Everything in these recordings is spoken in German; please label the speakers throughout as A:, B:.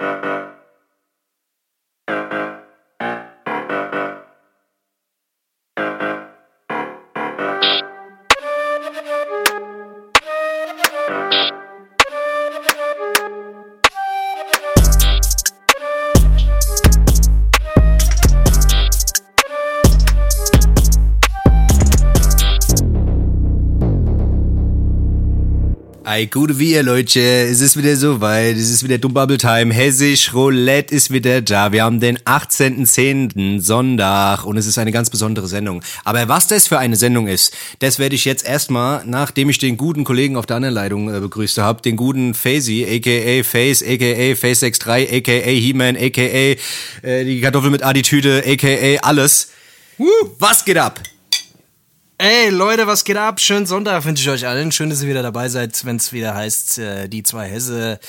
A: Uh-huh. Ei, gute wie ihr Leute, es ist wieder soweit, es ist wieder Dumbbubble Time, Hessisch Roulette ist wieder da. Wir haben den 18.10. Sonntag und es ist eine ganz besondere Sendung. Aber was das für eine Sendung ist, das werde ich jetzt erstmal, nachdem ich den guten Kollegen auf der anderen Leitung äh, begrüßt habe, den guten Fazy, aka Face, aka Face63, aka He-Man, aka äh, die Kartoffel mit Attitüde, aka alles. Woo, was geht ab?
B: Ey Leute, was geht ab? Schönen Sonntag wünsche ich euch allen. Schön, dass ihr wieder dabei seid, wenn es wieder heißt, äh, die zwei Hesse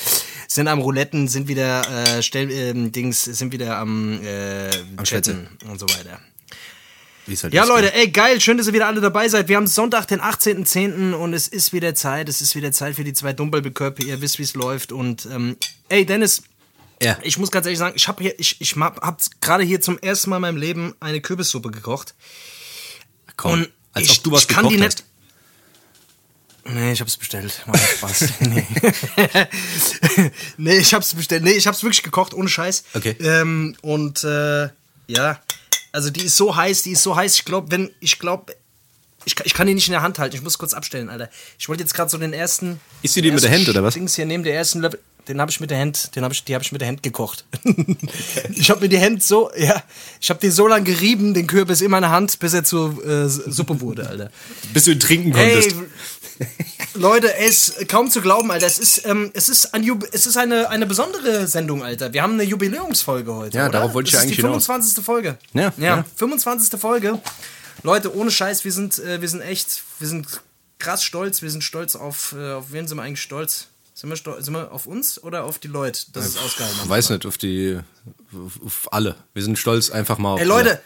B: sind am Rouletten, sind wieder äh, Stell, äh, Dings, sind wieder am, äh,
A: Am
B: Chatten und so weiter.
A: Halt
B: Ja Leute, ey geil, schön, dass ihr wieder alle dabei seid. Wir haben Sonntag, den 18.10. und es ist wieder Zeit, es ist wieder Zeit für die zwei Dumbbellbekörper. Ihr wisst, wie es läuft und ähm, ey Dennis,
A: Ja.
B: ich muss ganz ehrlich sagen, ich habe hier, ich, ich hab, hab gerade hier zum ersten Mal in meinem Leben eine Kürbissuppe gekocht.
A: Komm,
B: Und
A: als
B: ich,
A: ob du was
B: ich kann die
A: gekocht
B: nicht. Nee, ich hab's bestellt. Macht Spaß. nee. nee, ich hab's bestellt. Nee, ich hab's wirklich gekocht, ohne Scheiß.
A: Okay.
B: Ähm, und äh, ja, also die ist so heiß, die ist so heiß. Ich glaube, wenn, ich glaube, ich, kann- ich kann die nicht in der Hand halten. Ich muss kurz abstellen, Alter. Ich wollte jetzt gerade so den ersten.
A: Isst du die mit der Hand, oder was?
B: Dings hier neben der ersten Löffel. Den habe ich mit der Hand, den habe ich, die habe ich mit der Hand gekocht. ich habe mir die Hand so, ja, ich habe die so lange gerieben, den Kürbis in meiner Hand, bis er zur äh, Suppe wurde, Alter.
A: Bis du ihn trinken konntest.
B: Ey, Leute, es ist kaum zu glauben, Alter. Es ist, ähm, es ist, ein es ist eine, eine besondere Sendung, Alter. Wir haben eine Jubiläumsfolge heute.
A: Ja,
B: oder?
A: darauf wollte ich
B: das
A: eigentlich
B: ist die
A: hinaus.
B: 25. Folge.
A: Ja,
B: ja.
A: ja.
B: 25. Folge. Leute, ohne Scheiß, wir sind, äh, wir sind echt, wir sind krass stolz. Wir sind stolz auf, äh, auf wen sind wir eigentlich stolz? Sind wir, stolz, sind wir auf uns oder auf die Leute, dass es ausgehalten
A: Ich
B: haben?
A: weiß nicht, auf die, auf alle. Wir sind stolz einfach mal auf
B: Ey, Leute,
A: alle.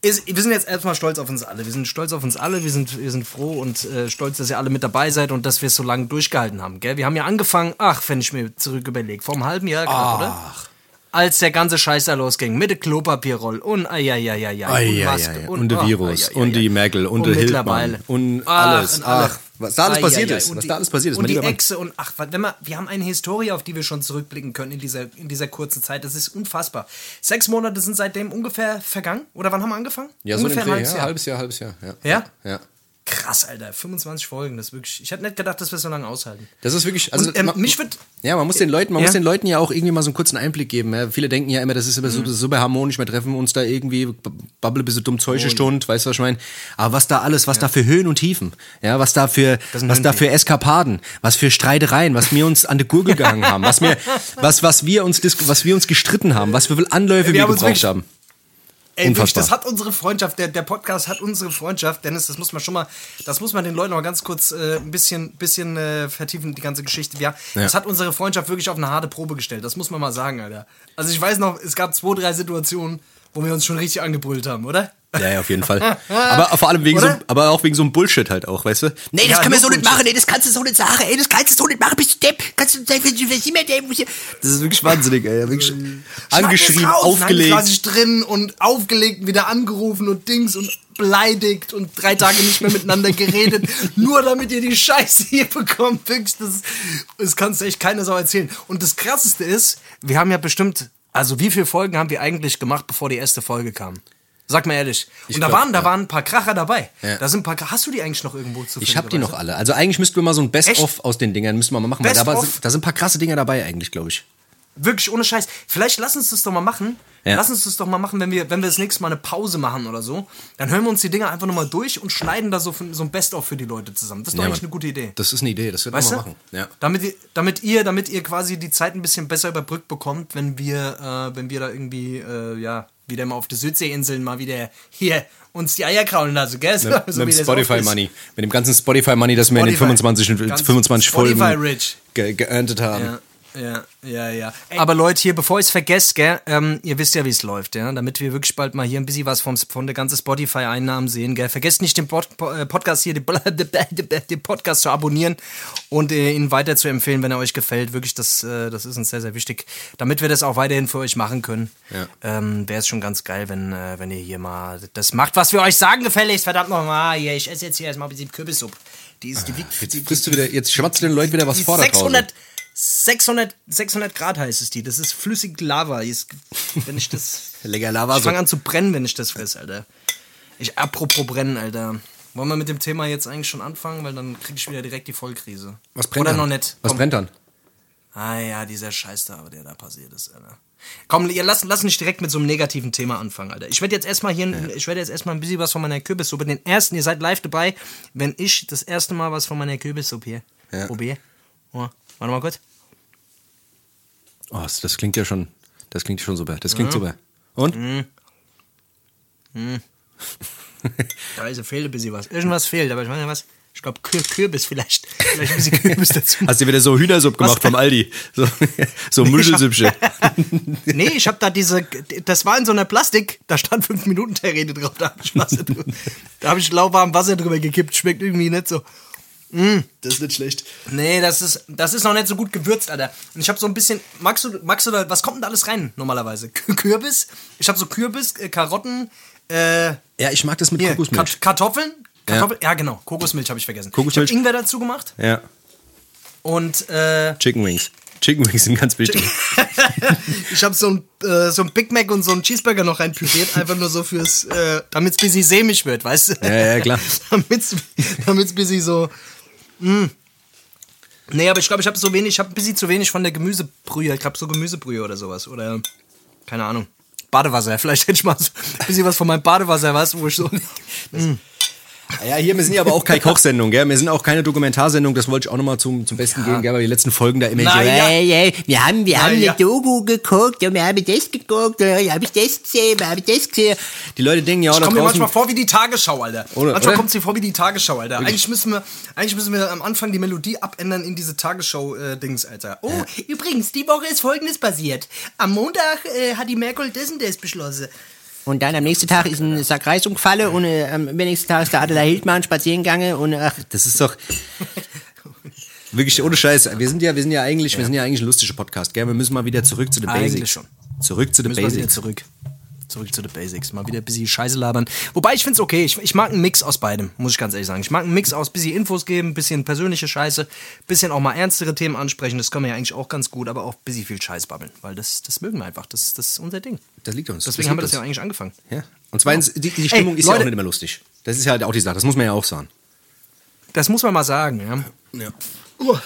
B: ist, wir sind jetzt erstmal stolz auf uns alle. Wir sind stolz auf uns alle. Wir sind, wir sind froh und äh, stolz, dass ihr alle mit dabei seid und dass wir es so lange durchgehalten haben. Gell? Wir haben ja angefangen, ach, wenn ich mir zurück überlege, vor einem halben Jahr, oder?
A: Ach.
B: Als der ganze Scheiß da losging. Mit der Klopapierroll und.
A: Ai,
B: und Maske
A: ai, und der
B: ach,
A: Virus
B: ai, ai,
A: und
B: ai.
A: die Merkel und der
B: mittlerweile.
A: Hildmann und
B: Ach,
A: alles.
B: und alle.
A: Ach, was da alles
B: Ai,
A: passiert
B: ai, ai.
A: ist.
B: Und
A: Was
B: die-
A: da alles passiert ist.
B: Und die. Echse und ach, wenn wir, wir haben eine Historie, auf die wir schon zurückblicken können in dieser, in dieser kurzen Zeit. Das ist unfassbar. Sechs Monate sind seitdem ungefähr vergangen. Oder wann haben wir angefangen?
A: Ja, so
B: ungefähr
A: ein
B: ein halbes
A: ja,
B: Jahr.
A: halbes Jahr, halbes Jahr. Ja.
B: Ja?
A: Ja.
B: Krass, Alter. 25 Folgen, das ist wirklich. Ich hätte nicht gedacht, dass wir so lange aushalten.
A: Das ist wirklich, also
B: Und, ähm,
A: man-
B: mich wird-
A: ja, man muss den Leuten, man
B: Ja?
A: muss den Leuten ja auch irgendwie mal so einen kurzen Einblick geben. Ja. Viele denken ja immer, das ist immer so, super harmonisch, wir treffen uns da irgendwie, b- babbel ein bisschen dumm Zeug Stund, weißt du was ich meine? Aber was da alles, was da für Höhen und Tiefen, ja, was da für, was da für Eskapaden, was für Streitereien, was wir uns an der Gurgel gegangen haben, was wir, was, was wir uns, was wir uns gestritten haben, was für viele Anläufe wir,
B: uns
A: gebraucht haben.
B: Ey, wirklich,
A: Unfassbar.
B: das hat unsere Freundschaft, der, der Podcast hat unsere Freundschaft, Dennis, das muss man schon mal, das muss man den Leuten noch mal ganz kurz äh, ein bisschen, bisschen äh, vertiefen, die ganze Geschichte. Ja, Das hat unsere Freundschaft wirklich auf eine harte Probe gestellt, das muss man mal sagen, Alter. Also ich weiß noch, es gab zwei, drei Situationen, wo wir uns schon richtig angebrüllt haben, oder?
A: Ja, ja, auf jeden Fall. Aber vor allem wegen so, aber auch wegen so einem Bullshit halt auch, weißt du? Nee, das
B: Ja,
A: können wir so nicht machen, nee, das kannst du so nicht sagen, ey, das kannst du so nicht machen, bist du Depp, kannst du, das ist immer Depp. Das ist wirklich wahnsinnig, ey, wirklich.
B: Nein,
A: aufgelegt.
B: ich war nicht drin und aufgelegt, wieder angerufen und Dings und beleidigt und drei Tage nicht mehr miteinander geredet, nur damit ihr die Scheiße hier bekommt. Wirklich, das, das kannst du echt keiner so erzählen. Und das Krasseste ist, wir haben ja bestimmt, also wie viele Folgen haben wir eigentlich gemacht, bevor die erste Folge kam? Sag mal ehrlich. Und da
A: glaub,
B: waren, da
A: ja.
B: waren ein paar Kracher dabei.
A: Ja.
B: Da sind ein paar. Hast du die eigentlich noch irgendwo zu
A: Ich hab die noch alle. Also eigentlich müssten wir mal so ein Best-of aus den Dingern müssen wir mal machen. Weil da, aber, da sind ein paar krasse Dinger dabei eigentlich, glaube ich.
B: Wirklich ohne Scheiß. Vielleicht lass uns das doch mal machen.
A: Ja.
B: Lass uns das doch mal machen, wenn wir, wenn wir das nächste Mal eine Pause machen oder so. Dann hören wir uns die Dinger einfach nochmal durch und schneiden da so, so ein Best-of für die Leute zusammen. Das ist doch
A: Ja,
B: eigentlich
A: Mann.
B: eine gute Idee.
A: Das ist eine Idee, das wird
B: Weißt
A: wir mal machen. Ja.
B: Damit, ihr, damit, ihr, damit ihr quasi die Zeit ein bisschen besser überbrückt bekommt, wenn wir, äh, wenn wir da irgendwie, äh, ja, wieder mal auf die Südseeinseln mal wieder hier uns die Eier kraulen lassen, gell? So,
A: Mit,
B: so
A: mit
B: wie
A: dem. Spotify Money. Mit dem ganzen Spotify Money, das wir in den
B: Spotify.
A: 25,
B: Ganz
A: 25 Folgen
B: rich.
A: ge geerntet haben.
B: Ja. Ja, ja, ja. Aber Leute, hier, bevor ich es vergesse, gell, ähm, ihr wisst ja, wie es läuft, ja, damit wir wirklich bald mal hier ein bisschen was vom, von der ganzen Spotify-Einnahmen sehen, gell. Vergesst nicht den Pod, äh, Podcast hier, den, den Podcast zu abonnieren und äh, ihn weiter zu empfehlen, wenn er euch gefällt. Wirklich, das, äh, das ist uns sehr, sehr wichtig, damit wir das auch weiterhin für euch machen können.
A: Ja.
B: Ähm, Wäre es schon ganz geil, wenn, äh, wenn ihr hier mal das macht, was wir euch sagen, gefälligst. Verdammt nochmal, hier, ich esse jetzt hier erstmal ein bisschen Kürbissuppe. Die ist die,
A: Jetzt frisst du wieder, jetzt schwatzt du den Leuten wieder was
B: die
A: vor der Pause.
B: 600, 600, 600 Grad heißt es die. Das ist flüssig Lava. Ist, wenn ich das.
A: Lecker Lava.
B: Ich fange an zu brennen, wenn ich das fresse, Alter. Ich, apropos brennen, Alter. Wollen wir mit dem Thema jetzt eigentlich schon anfangen? Weil dann krieg ich wieder direkt die Vollkrise.
A: Was brennt
B: Oder
A: dann?
B: noch nicht.
A: Was
B: Komm.
A: brennt dann?
B: Ah ja, dieser Scheiß da, der da passiert ist, Alter. Komm, ihr lass, lass nicht direkt mit so einem negativen Thema anfangen, Alter. Ich werde jetzt erstmal hier, ich werde jetzt erstmal ein bisschen was von meiner Kürbissuppe, den ersten, ihr seid live dabei, wenn ich das erste Mal was von meiner Kürbissuppe hier
A: Ja.
B: probiere. Oh, warte mal kurz.
A: Oh, das, klingt ja schon, das klingt schon super. Das klingt super. Und?
B: Da ist, fehlt ein bisschen was. Irgendwas fehlt, aber ich meine was. Ich glaube Kür Kürbis vielleicht. Vielleicht ein bisschen Kürbis dazu.
A: Hast du wieder so Hühnersuppe gemacht vom Aldi? So, so Muschelsüppchen.
B: nee, ich habe da diese, das war in so einer Plastik, da stand 5 Minuten Terrine drauf, da habe ich Wasser drüber, da habe ich lauwarm Wasser drüber gekippt, schmeckt irgendwie nicht so.
A: Das ist nicht schlecht.
B: Nee, das ist, das ist noch nicht so gut gewürzt, Alter. Und ich habe so ein bisschen, magst du, magst du da, was kommt denn da alles rein normalerweise? Kü- Kürbis, ich habe so Kürbis, äh, Karotten, äh,
A: Ja, ich mag das mit
B: hier,
A: Kokosmilch.
B: Kartoffeln, Kartoffeln, ja. genau, Kokosmilch habe ich vergessen.
A: Kokosmilch.
B: Ich habe Ingwer dazu gemacht
A: Ja,
B: und äh,
A: Chicken Wings. Chicken Wings sind ganz wichtig.
B: ich habe so ein, äh, so ein Big Mac und so ein Cheeseburger noch reinpüriert, einfach nur so fürs, äh, damit es ein bisschen sämig wird, weißt du?
A: Ja, ja, klar.
B: damit es ein bisschen so. Mm. Nee, aber ich glaube, ich habe so wenig, ich habe ein bisschen zu wenig von der Gemüsebrühe. Ich glaube, so Gemüsebrühe oder sowas. Oder, keine Ahnung. Badewasser. Vielleicht hätte ich mal so ein bisschen was von meinem Badewasser, was, wo ich so.
A: Ja, hier, wir sind ja aber auch keine Kochsendung, gell? Wir sind auch keine Dokumentarsendung, das wollte ich auch nochmal zum, zum Besten geben, gell? Weil die letzten Folgen da immer
B: Na
A: so,
B: ja.
A: äh,
C: wir haben, wir haben
B: ja.
C: eine Doku geguckt und wir haben das geguckt, und ich habe das gesehen, wir haben das gesehen.
A: Die Leute denken ja auch
B: Ich komme mir manchmal vor wie die Tagesschau, Alter.
A: Oder-
B: manchmal kommt es mir vor wie die Tagesschau, Alter. Eigentlich müssen, wir, eigentlich müssen wir am Anfang die Melodie abändern in diese Tagesschau-Dings, Alter. Oh, übrigens, die Woche ist folgendes passiert. Am Montag äh, hat die Merkel das und das beschlossen.
C: Und dann am nächsten Tag ist ein Sack Reis umgefallen und äh, am nächsten Tag ist der Adela Hildmann spazieren gegangen und ach,
A: Das ist doch. Wirklich ohne Scheiß. Wir sind ja, wir sind ja eigentlich, wir sind ja eigentlich ein lustiger Podcast, gell? Wir müssen mal wieder zurück zu den
B: Eigentlich
A: Basics.
B: schon.
A: Zurück zu den
B: Müssen wir wieder
A: Basics.
B: zurück. Zurück zu den Basics. Mal wieder ein bisschen Scheiße labern. Wobei, ich find's okay. Ich, ich mag einen Mix aus beidem, muss ich ganz ehrlich sagen. Ich mag einen Mix aus bisschen Infos geben, bisschen persönliche Scheiße, bisschen auch mal ernstere Themen ansprechen. Das können wir ja eigentlich auch ganz gut, aber auch ein bisschen viel Scheiß babbeln. Weil das, das mögen wir einfach. Das, das ist unser Ding.
A: Das liegt uns.
B: Deswegen haben wir das ja eigentlich angefangen.
A: Ja. Und zweitens, die, die Stimmung
B: Ey,
A: ist ja auch nicht immer lustig. Das ist ja halt auch die Sache. Das muss man ja auch sagen.
B: Das muss man mal sagen, ja.
A: Ja.
B: Uh,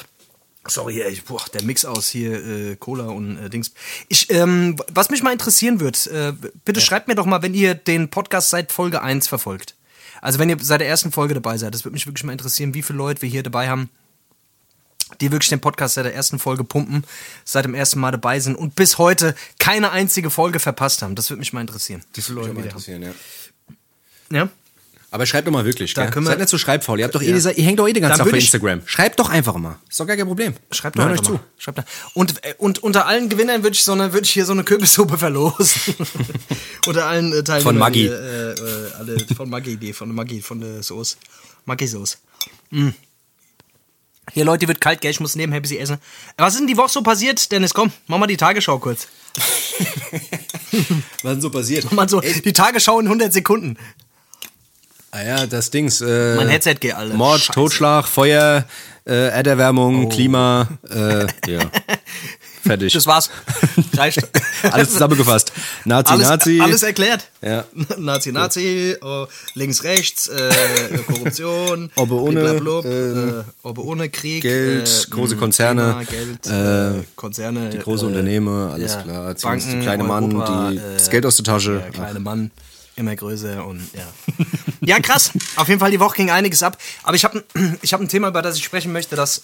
B: sorry, ey, boah, der Mix aus hier äh, Cola und äh, Dings. Ich, ähm, was mich mal interessieren wird, äh, bitte schreibt mir doch mal, wenn ihr den Podcast seit Folge 1 verfolgt. Also wenn ihr seit der ersten Folge dabei seid, das würde mich wirklich mal interessieren, wie viele Leute wir hier dabei haben, die wirklich den Podcast seit der ersten Folge pumpen, seit dem ersten Mal dabei sind und bis heute keine einzige Folge verpasst haben. Das würde mich mal interessieren. Wie viele Leute wir hier haben.
A: ja.
B: Ja?
A: Aber schreibt doch mal wirklich,
B: Da
A: gell? Seid nicht so schreibfaul. Ihr, habt doch eh,
B: Ja.
A: ihr hängt doch eh Tag
B: würd
A: bei
B: ich-
A: Instagram. Schreibt doch einfach mal. Ist doch gar kein Problem.
B: Schreibt doch einfach
A: euch
B: mal. Schreibt da. Und, äh, und unter allen Gewinnern würde ich, so eine, würde ich hier so eine Kürbissuppe verlosen. unter allen äh, Teilnehmern.
A: Von Maggi.
B: Äh, äh, alle, von Maggi, die, von Maggi, von der Sauce. Maggi-Sauce. Mm. Hier, Leute, wird kalt, gell? Ich muss nebenher ein bisschen essen. Was ist denn die Woche so passiert, Dennis? Komm, mach mal die Tagesschau kurz.
A: Was denn so passiert?
B: Mach mal so die Tagesschau in 100 Sekunden.
A: Ah ja, das Dings. Äh,
B: Mein Headset geht alle.
A: Mord,
B: Scheiße.
A: Totschlag, Feuer, äh, Erderwärmung, Klima, äh, ja. Fertig.
B: Das war's.
A: Alles zusammengefasst. Nazi,
B: alles,
A: Nazi.
B: Alles erklärt.
A: Ja.
B: Nazi, Nazi, oh, links, rechts, äh, Korruption,
A: Obbe ohne, ähm,
B: äh, Obbe ohne Krieg,
A: Geld,
B: äh,
A: große Konzerne,
B: Klima, Geld,
A: äh,
B: äh, Konzerne,
A: die große
B: äh,
A: Unternehmer, alles
B: ja,
A: klar.
B: Banken,
A: der kleine Mann,
B: Europa,
A: die,
B: äh,
A: das Geld aus der Tasche.
B: Der kleine Mann, immer größer und ja. Ja, krass. Auf jeden Fall, die Woche ging einiges ab. Aber ich habe ein, ich hab ein Thema, über das ich sprechen möchte, das,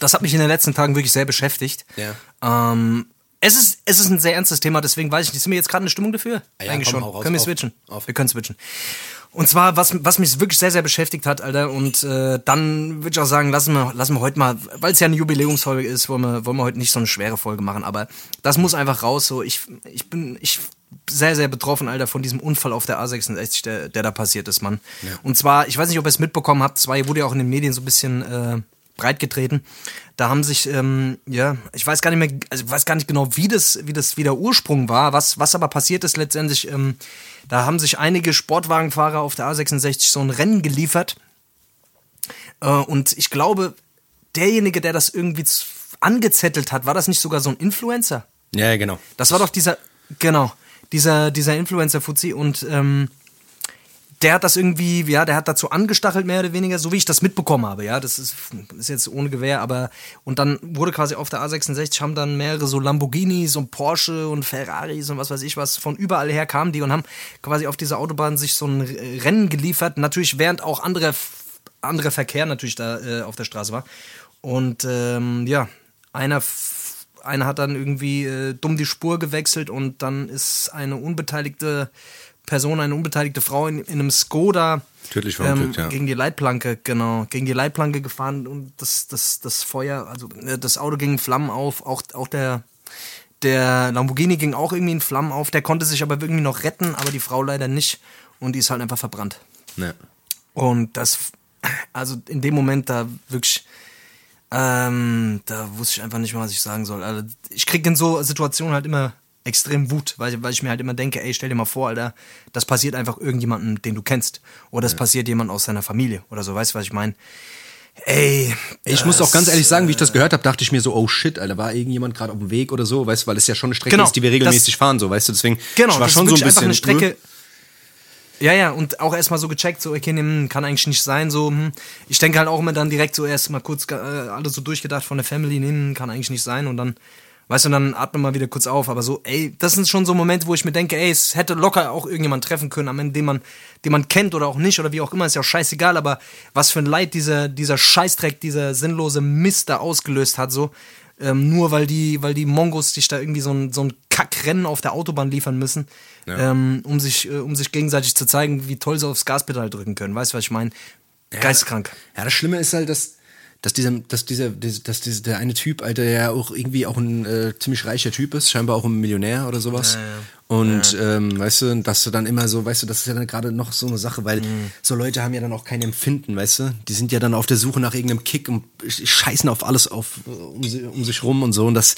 B: das hat mich in den letzten Tagen wirklich sehr beschäftigt.
A: Ja.
B: Ähm, es ist, es ist ein sehr ernstes Thema, deswegen weiß ich nicht. Sind wir jetzt gerade eine Stimmung dafür?
A: Ah ja,
B: Eigentlich
A: komm,
B: schon.
A: raus,
B: können wir switchen?
A: auf.
B: Wir können switchen. Und zwar, was, was mich wirklich sehr, sehr beschäftigt hat, Alter. Und äh, dann würde ich auch sagen, lassen wir, lassen wir heute mal, weil es ja eine Jubiläumsfolge ist, wollen wir, wollen wir heute nicht so eine schwere Folge machen. Aber das muss einfach raus. So, ich, ich bin, ich sehr, sehr betroffen, Alter, von diesem Unfall auf der A66, der, der da passiert ist, Mann. Und zwar, ich weiß nicht, ob ihr es mitbekommen habt, es war, wurde ja auch in den Medien so ein bisschen äh, breitgetreten. Da haben sich, ähm, ja, ich weiß gar nicht mehr, also ich weiß gar nicht genau, wie das, wie das, wie der Ursprung war, was, was aber passiert ist letztendlich, ähm, da haben sich einige Sportwagenfahrer auf der A66 so ein Rennen geliefert. Äh, und ich glaube, derjenige, der das irgendwie angezettelt hat, war das nicht sogar so ein Influencer?
A: Ja, genau.
B: Das war doch dieser, genau, dieser, dieser Influencer Fuzzi und ähm, der hat das irgendwie, ja, der hat dazu angestachelt, mehr oder weniger, so wie ich das mitbekommen habe, ja, das ist, ist jetzt ohne Gewehr, aber, und dann wurde quasi auf der A66, haben dann mehrere so Lamborghinis und Porsche und Ferraris und was weiß ich was, von überall her kamen die und haben quasi auf dieser Autobahn sich so ein Rennen geliefert, natürlich während auch andere, andere Verkehr natürlich da äh, auf der Straße war. Und ähm, ja, einer einer hat dann irgendwie äh, dumm die Spur gewechselt und dann ist eine unbeteiligte Person, eine unbeteiligte Frau in, in einem Skoda
A: Tödlich verunglückt, ja.
B: gegen die Leitplanke, genau, gegen die Leitplanke gefahren und das, das, das Feuer, also äh, das Auto ging in Flammen auf, auch, auch der, der Lamborghini ging auch irgendwie in Flammen auf, der konnte sich aber irgendwie noch retten, aber die Frau leider nicht und die ist halt einfach verbrannt.
A: Ja.
B: Und das, also in dem Moment da wirklich, ähm, da wusste ich einfach nicht mehr, was ich sagen soll. Also ich krieg in so Situationen halt immer extrem Wut, weil, weil ich mir halt immer denke, ey, stell dir mal vor, Alter, das passiert einfach irgendjemandem, den du kennst. Oder das passiert jemand aus seiner Familie oder so, weißt du, was ich meine? Ey,
A: Ich muss auch ganz
B: das,
A: ehrlich sagen, wie ich das gehört habe, dachte ich mir so, oh shit, Alter, war irgendjemand gerade auf dem Weg oder so, weißt du, weil es ja schon eine Strecke
B: Genau,
A: ist, die wir regelmäßig fahren, so, weißt du, deswegen
B: Genau,
A: ich war
B: das
A: schon so ein bisschen
B: eine Strecke. Ja, ja, und auch erstmal so gecheckt, so, okay, hm, kann eigentlich nicht sein, so, hm. Ich denke halt auch immer dann direkt so erst mal kurz äh, alles so durchgedacht von der Family, hm, kann eigentlich nicht sein und dann, weißt du, und dann atme mal wieder kurz auf, aber so, ey, das sind schon so Momente, wo ich mir denke, ey, es hätte locker auch irgendjemand treffen können, am Ende, den man, den man kennt oder auch nicht oder wie auch immer, ist ja auch scheißegal, aber was für ein Leid dieser, dieser Scheißdreck, dieser sinnlose Mist da ausgelöst hat, so, ähm, nur weil die, weil die Mongos sich da irgendwie so ein, so ein Kackrennen auf der Autobahn liefern müssen, ähm, um, sich, äh, um sich gegenseitig zu zeigen, wie toll sie aufs Gaspedal drücken können. Weißt du, was ich meine? Geistkrank.
A: Ja, das Schlimme ist halt, dass, dass dieser, dass dieser, dass dieser, der eine Typ, Alter, der ja auch irgendwie auch ein äh, ziemlich reicher Typ ist, scheinbar auch ein Millionär oder sowas. Und ähm, weißt du, dass du dann immer so, weißt du, das ist ja dann gerade noch so eine Sache, weil so Leute haben ja dann auch kein Empfinden, weißt du? Die sind ja dann auf der Suche nach irgendeinem Kick und scheißen auf alles auf um, um sich rum und so. Und das,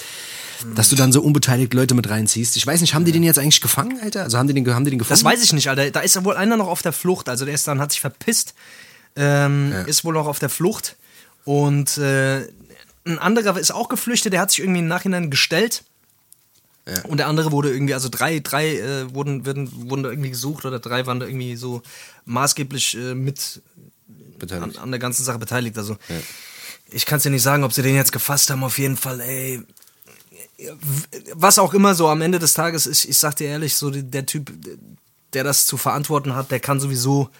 A: dass du dann so unbeteiligt Leute mit reinziehst. Ich weiß nicht, haben die den jetzt eigentlich gefangen, Alter? Also haben die den, haben die den gefangen?
B: Das weiß ich nicht, Alter. Da ist ja wohl einer noch auf der Flucht. Also der ist dann, hat sich verpisst, ähm, ist wohl noch auf der Flucht. Und äh, ein anderer ist auch geflüchtet, der hat sich irgendwie im Nachhinein gestellt. Und der andere wurde irgendwie, also drei, drei äh, wurden, wurden, wurden da irgendwie gesucht oder drei waren da irgendwie so maßgeblich äh, mit an, an der ganzen Sache beteiligt. Also ich kann es dir nicht sagen, ob sie den jetzt gefasst haben, auf jeden Fall, ey. Was auch immer so am Ende des Tages, ich, ich sag dir ehrlich, so der Typ, der das zu verantworten hat, der kann sowieso,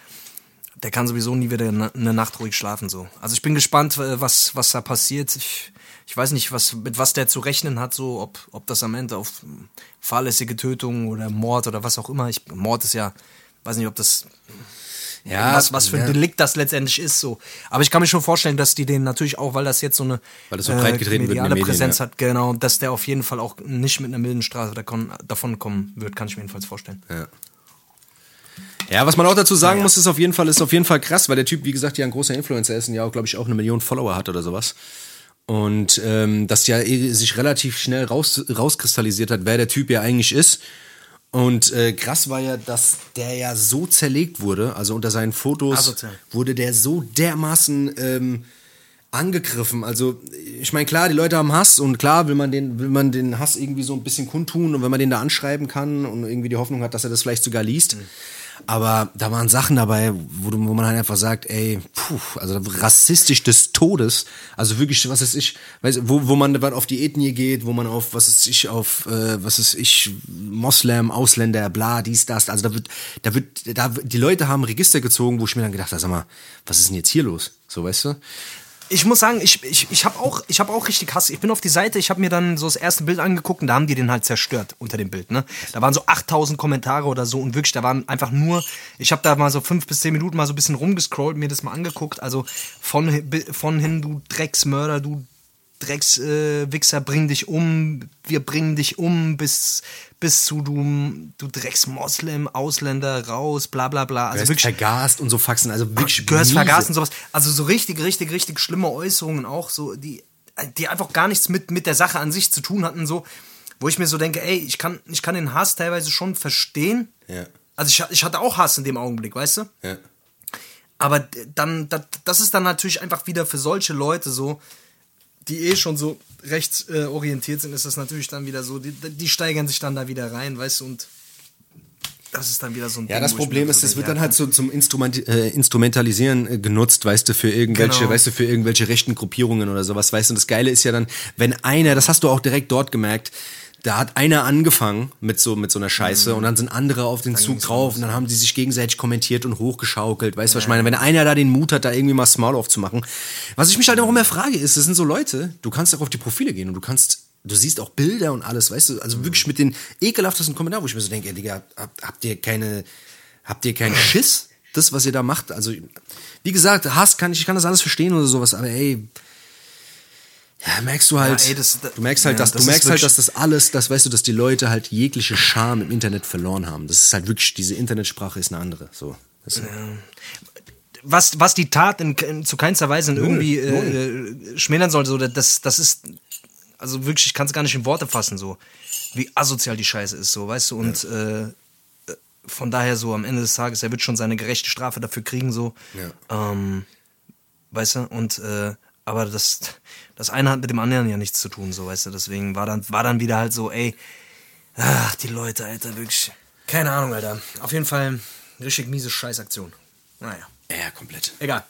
B: der kann sowieso nie wieder na- eine Nacht ruhig schlafen so. Also ich bin gespannt, äh, was was da passiert. Ich, ich weiß nicht, was mit was der zu rechnen hat, so ob ob das am Ende auf fahrlässige Tötung oder Mord oder was auch immer. Ich, Mord ist ja, weiß nicht, ob das
A: ja,
B: was, was für ein
A: ja.
B: Delikt das letztendlich ist. So. Aber ich kann mir schon vorstellen, dass die den natürlich auch, weil das jetzt so eine
A: Weil so den
B: mediale
A: Medien,
B: Präsenz
A: ja.
B: hat, genau, dass der auf jeden Fall auch nicht mit einer milden Strafe davon, davon kommen wird, kann ich mir jedenfalls vorstellen.
A: Ja, was man auch dazu sagen muss, ist auf jeden Fall, ist auf jeden Fall krass, weil der Typ, wie gesagt, ja ein großer Influencer ist und ja auch, glaube ich, auch eine Million Follower hat oder sowas. Und ähm, das ja eh sich relativ schnell raus, rauskristallisiert hat, wer der Typ ja eigentlich ist. Und äh, krass war ja, dass der ja so zerlegt wurde, also unter seinen Fotos
B: Asozial.
A: wurde der so dermaßen ähm, angegriffen. Also ich meine, klar, die Leute haben Hass und klar will man den, will man den Hass irgendwie so ein bisschen kundtun und wenn man den da anschreiben kann und irgendwie die Hoffnung hat, dass er das vielleicht sogar liest. Aber da waren Sachen dabei, wo, wo man halt einfach sagt, ey, puh, also rassistisch des Todes. Also wirklich, was ist ich, weiß, wo, wo man auf die Ethnie geht, wo man auf, was ist ich, auf, äh, was ist ich, Moslem, Ausländer, bla, dies, das. Also da wird, da wird, da, die Leute haben Register gezogen, wo ich mir dann gedacht habe, sag mal, was ist denn jetzt hier los? So, weißt du?
B: Ich muss sagen, ich, ich, ich habe auch, hab auch richtig Hass. Ich bin auf die Seite, ich habe mir dann so das erste Bild angeguckt und da haben die den halt zerstört unter dem Bild. Ne? Da waren so 8000 Kommentare oder so und wirklich, da waren einfach nur, ich habe da mal so fünf bis zehn Minuten mal so ein bisschen rumgescrollt, mir das mal angeguckt. Also von, von hin, du Drecksmörder, du Dreckswichser, äh, bring dich um, wir bringen dich um, bis, bis zu du, du Drecksmoslem, Ausländer, raus, bla bla bla.
A: Also wirklich vergast und so Faxen, also wirklich
B: gehörst vergast und sowas. Also so richtig, richtig, richtig schlimme Äußerungen auch, so, die, die einfach gar nichts mit, mit der Sache an sich zu tun hatten, so, wo ich mir so denke, ey, ich kann, ich kann den Hass teilweise schon verstehen.
A: Ja.
B: Also ich, ich hatte auch Hass in dem Augenblick, weißt du?
A: Ja.
B: Aber dann, das, das ist dann natürlich einfach wieder für solche Leute so, die eh schon so rechtsorientiert äh, sind, ist das natürlich dann wieder so, die, die steigern sich dann da wieder rein, weißt du, und das ist dann wieder so ein
A: Ja,
B: Ding,
A: das Problem ist,
B: so
A: das wird dann halt so zum Instrument, äh, Instrumentalisieren äh, genutzt, weißt du, für irgendwelche,
B: Genau.
A: weißt du, für irgendwelche rechten Gruppierungen oder sowas, weißt du. Und das Geile ist ja dann, wenn einer, das hast du auch direkt dort gemerkt, da hat einer angefangen mit so, mit so einer Scheiße und dann sind andere auf den Zug drauf und dann haben die sich gegenseitig kommentiert und hochgeschaukelt, weißt du, was ich meine? Wenn einer da den Mut hat, da irgendwie mal Small aufzumachen. Was ich mich halt auch immer frage, ist, das sind so Leute, du kannst auch auf die Profile gehen und du kannst du siehst auch Bilder und alles, weißt du, also wirklich mit den ekelhaftesten Kommentaren, wo ich mir so denke, ey, Digga, habt, habt ihr keine, habt ihr keinen Schiss, das, was ihr da macht? Also, wie gesagt, Hass kann ich, ich kann das alles verstehen oder sowas, aber ey, ja, merkst du halt,
B: Ja, ey, das-
A: du merkst halt,
B: ja,
A: dass,
B: das
A: du merkst halt, dass das alles, das weißt du, dass die Leute halt jegliche Scham im Internet verloren haben. Das ist halt wirklich, diese Internetsprache ist eine andere, so. Das ist,
B: was, was die Tat in, in, zu keinster Weise irgendwie äh, schmälern soll, so, das, das ist, also wirklich, ich kann es gar nicht in Worte fassen, so, wie asozial die Scheiße ist, so, weißt du, und äh, von daher so am Ende des Tages, er wird schon seine gerechte Strafe dafür kriegen, so, ähm, weißt du, und, äh, aber das, das eine hat mit dem anderen ja nichts zu tun, so, weißt du, deswegen war dann, war dann wieder halt so, ey, ach, die Leute, Alter, wirklich, keine Ahnung, Alter, auf jeden Fall richtig miese Scheißaktion. Naja.
A: ja, komplett.
B: Egal.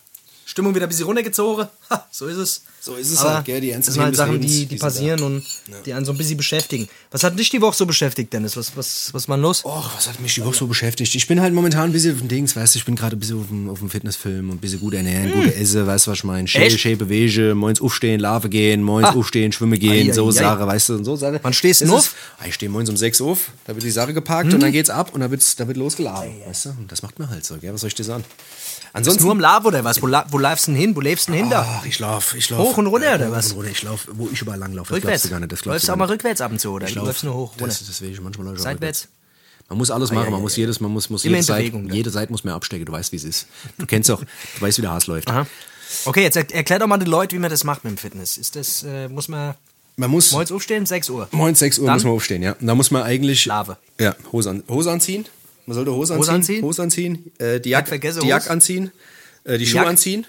B: Stimmung wieder ein bisschen runtergezogen. Ha, so ist es.
A: So ist es
B: Aber
A: halt, gell, die ernsten
B: Das sind halt Sachen,
A: Lebens,
B: die,
A: die
B: passieren
A: da.
B: und die einen so ein bisschen beschäftigen. Was hat dich die Woche so beschäftigt, Dennis? Was, was, was war denn los?
A: Och, was hat mich die Woche so beschäftigt? Ich bin halt momentan ein bisschen auf dem Dings, weißt du, ich bin gerade ein bisschen auf dem, auf dem Fitnessfilm und ein bisschen gut ernähren, gute Esse, weißt du, was ich meine? Schäle,
B: Echt?
A: Schäle, bewege, moins aufstehen, Larve gehen, moins
B: Ah.
A: aufstehen, schwimmen gehen,
B: Ei,
A: so
B: ei.
A: Sache, weißt du, und so Sache.
B: Wann stehst du auf?
A: Ah, Ich stehe moins um sechs auf, da wird die Sache gepackt und dann geht's ab und da wird, da wird losgeladen, weißt du? Und das macht mir halt so, gell, was soll ich dir sagen? Ansonsten...
B: nur im Lab oder was? Wo, wo läufst du denn hin? Wo lebst du denn hin da?
A: Ach, ich lauf, ich lauf.
B: Hoch und runter, oder was?
A: Runter. Ich lauf, wo ich überall lang laufe, das
B: rückwärts.
A: glaubst du gar nicht. Das
B: läufst
A: du
B: auch mal rückwärts ab und zu, oder?
A: Ich
B: läufst nur hoch, runter.
A: Das, manchmal läufe ich auch
B: Seitwärts?
A: Man muss alles machen,
B: ja,
A: man
B: ja,
A: muss
B: ja.
A: jedes, man muss, muss
B: Immer
A: jede Seite, jede Seite muss mehr abstecken, du weißt, wie es ist. Du kennst auch, du weißt, wie der Haas läuft.
B: Aha. Okay, jetzt er, erklär doch mal den Leuten, wie man das macht mit dem Fitness. Ist das, äh, muss man
A: Man muss,
B: morgens aufstehen? 6 Uhr.
A: morgens 6 Uhr
B: Dann?
A: muss man aufstehen, ja. Und da muss man eigentlich,
B: Lave.
A: ja, Hose, an, Hose anziehen. Man sollte Hose anziehen.
B: Hose anziehen?
A: Hose anziehen, äh, die die
B: Hose.
A: Jacke anziehen, äh, die Schuhe
B: Jack.
A: anziehen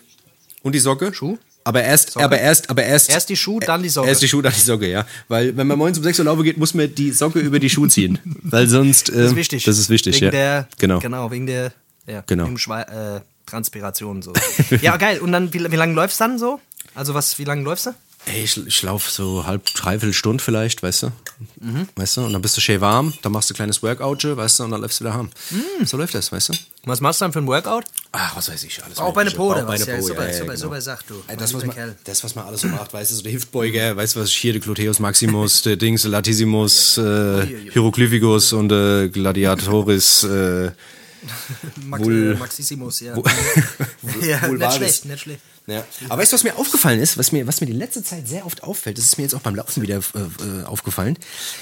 A: und die Socke.
B: Schuh?
A: Aber erst, aber erst, aber erst.
B: Erst die Schuhe, dann die Socke.
A: Erst die Schuhe, dann die Socke, ja. Weil, wenn man morgens um 6 Uhr laufen geht, muss man die Socke über die Schuhe ziehen. Weil sonst, äh,
B: Das ist wichtig.
A: Das ist wichtig,
B: wegen
A: ja.
B: Der,
A: genau.
B: Genau, wegen der ja,
A: Genau.
B: wegen Schwe äh, Transpiration so. ja, geil. Und dann, wie, wie lange läufst du dann so? Also, was, wie lange läufst du?
A: Ey, ich, ich laufe so halb, dreiviertel Stunde vielleicht, weißt du?
B: Mhm.
A: Weißt du? Und dann bist du schön warm, dann machst du ein kleines Workout, weißt du? Und dann läufst du wieder heim.
B: Mhm.
A: So läuft das, weißt du?
B: Was machst du dann für ein Workout?
A: Ach, was weiß ich, alles
B: Bauchbeine
A: Mögliche.
B: Po oder was? Ja,
A: Po,
B: super,
A: ja,
B: super,
A: genau.
B: super Sache, du.
A: Ey, Das was, man, das, was man alles so macht, weißt du, so der Hüftbeuger, weißt du, was ich hier, der Gluteus Maximus, der Dings, der Latissimus, äh, Hieroglyphicus und äh, Gladiatoris, äh,
B: Max,
A: Vul-
B: äh, Maxissimus, ja.
A: Vul-
B: ja nicht
A: Vulvaris.
B: schlecht, nicht schlecht.
A: Ja. Aber weißt du, was mir aufgefallen ist, was mir, was mir die letzte Zeit sehr oft auffällt, das ist mir jetzt auch beim Laufen wieder äh, äh, aufgefallen,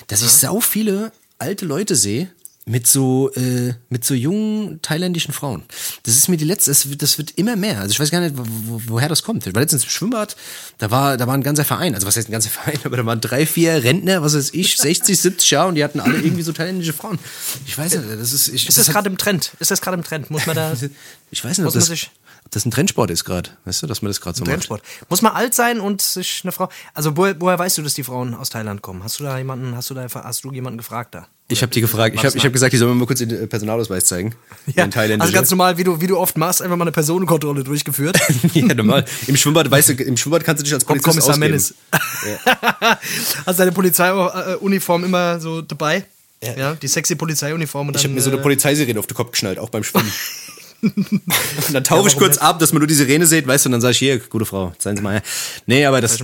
A: dass ich sau viele alte Leute sehe mit so äh, mit so jungen thailändischen Frauen. Das ist mir die letzte, das wird, das wird immer mehr. Also ich weiß gar nicht, wo, wo, woher das kommt. Ich war letztens im Schwimmbad, da war da war ein ganzer Verein, also was heißt ein ganzer Verein, aber da waren drei, vier Rentner, was weiß ich, 60, 70 Jahre und die hatten alle irgendwie so thailändische Frauen. Ich weiß nicht, das ist ich,
B: Ist das
A: hat-
B: gerade im Trend? Ist das gerade im Trend? Muss man da.
A: ich weiß nicht, ob das,
B: sich-
A: ob das ein Trendsport ist gerade, weißt du, dass man das gerade so macht.
B: Trendsport. Muss man alt sein und sich eine Frau. Also woher, woher weißt du, dass die Frauen aus Thailand kommen? Hast du da jemanden, hast du da hast du jemanden gefragt da?
A: Ich habe die gefragt, ich habe ich hab gesagt, die sollen mir mal kurz den äh, Personalausweis zeigen.
B: Ja, also ganz normal, wie du, wie du oft machst, einfach mal eine Personenkontrolle durchgeführt.
A: ja, normal. Im Schwimmbad, weißt du, im Schwimmbad kannst du dich als Polizist
B: Kommissar
A: ausgeben.
B: Mennes. Hast deine Polizeiuniform immer so dabei?
A: Ja.
B: Ja. die sexy Polizeiuniform und dann.
A: Ich habe mir so eine
B: äh,
A: Polizeisirene auf den Kopf geschnallt, auch beim Schwimmen. Und dann tauche ich
B: warum
A: kurz
B: nicht?
A: ab, dass man nur die Sirene sieht, weißt du, und dann sag ich, hier, gute Frau, seien Sie mal her. Nee, aber das,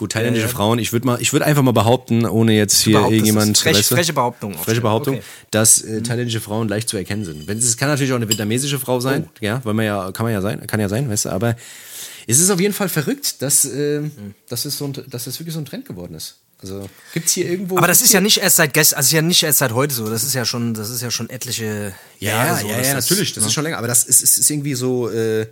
A: Gut, thailändische
B: Ja, ja.
A: Frauen, ich würde mal, ich würde einfach mal behaupten, ohne jetzt hier irgendjemand,
B: es. Frech-
A: weißt du,
B: freche Behauptung
A: freche. Behauptung,
B: Okay. Mhm.
A: dass äh, thailändische Frauen leicht zu erkennen sind. Wenn es, es kann natürlich auch eine vietnamesische Frau sein,
B: Oh.
A: ja, weil man ja, kann man ja sein, kann ja sein, weißt du, aber es ist auf jeden Fall verrückt, dass, äh,
B: Mhm.
A: dass, es so ein, dass es wirklich so ein Trend geworden ist. Also, gibt's hier irgendwo.
B: Aber das ist ja nicht erst seit gestern, also ist ja nicht erst seit heute so. Das ist ja schon, das ist ja schon etliche
A: Ja,
B: Jahre so.
A: ja, ja,
B: das-
A: natürlich, das
B: ne?
A: ist schon länger, aber das ist, ist, ist irgendwie so, äh,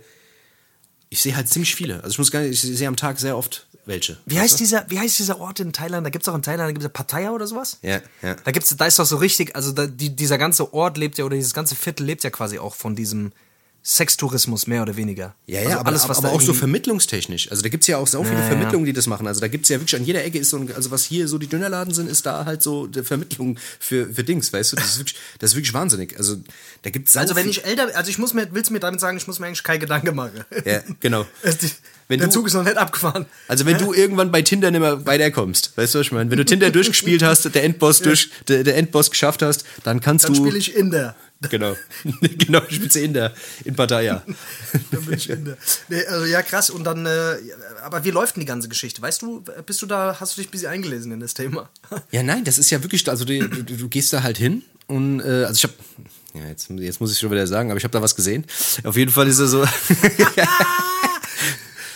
A: ich sehe halt ziemlich viele. Also ich muss gar nicht, ich sehe am Tag sehr oft welche.
B: Wie
A: Weißt
B: heißt,
A: du?
B: dieser, wie heißt dieser Ort in Thailand? Da gibt es auch in Thailand, da gibt es Pattaya oder sowas?
A: Ja, ja.
B: Da gibt's, da ist doch so richtig, also da, die, dieser ganze Ort lebt ja, oder dieses ganze Viertel lebt ja quasi auch von diesem Sextourismus, mehr oder weniger.
A: Ja, ja,
B: also
A: aber,
B: alles, was
A: aber auch so vermittlungstechnisch. Also da gibt's ja auch so viele
B: Ja.
A: Vermittlungen, die das machen. Also da gibt's ja wirklich an jeder Ecke ist so ein, also was hier so die Dönerladen sind, ist da halt so die Vermittlung für, für Dings, weißt du? Das ist wirklich, das ist wirklich wahnsinnig. Also da gibt's sau
B: Also wenn ich älter, also ich muss mir, willst du mir damit sagen, ich muss mir eigentlich keine Gedanken machen.
A: Ja, genau. Wenn
B: der Zug ist noch nicht abgefahren.
A: Also wenn du irgendwann bei Tinder nicht mehr weiterkommst, weißt du, was ich meine? Wenn du Tinder durchgespielt hast, der Endboss durch, der, der Endboss geschafft hast, dann kannst
B: Dann
A: du.
B: spiele ich in der.
A: Genau. genau, ich spielst in der, in Pattaya.
B: Dann bin ich in der. Nee, also ja, krass. Und dann, äh, aber wie läuft denn die ganze Geschichte? Weißt du, bist du da, hast du dich ein bisschen eingelesen in das Thema?
A: Ja, nein, das ist ja wirklich, also du, du, du gehst da halt hin und, äh, also ich habe ja, jetzt, jetzt muss ich schon wieder sagen, aber ich habe da was gesehen. Auf jeden Fall ist er so.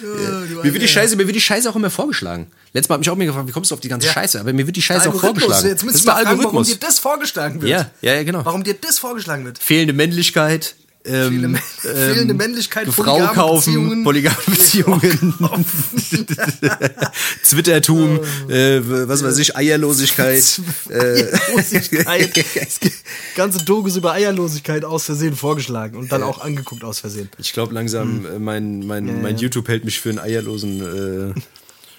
A: Mir wird die Scheiße, mir wird die Scheiße auch immer vorgeschlagen. Letztes Mal habe ich auch mir gefragt, wie kommst du auf die ganze
B: Ja.
A: Scheiße? Aber mir wird die Scheiße auch vorgeschlagen.
B: Jetzt müssen
A: das ist
B: wir fragen, warum dir das vorgeschlagen wird.
A: Ja, ja, ja, genau.
B: Warum dir das vorgeschlagen wird.
A: Fehlende Männlichkeit. Ähm,
B: Fehlende fehlende Männlichkeit,
A: Frau kaufen,
B: Beziehungen.
A: polygame Beziehungen, Zwittertum, äh, was weiß ich, Eierlosigkeit. äh,
B: Eierlosigkeit. Ganze Dokus über Eierlosigkeit aus Versehen vorgeschlagen und dann auch angeguckt aus Versehen.
A: Ich glaube langsam, äh, mein, mein, mein YouTube hält mich für einen eierlosen äh,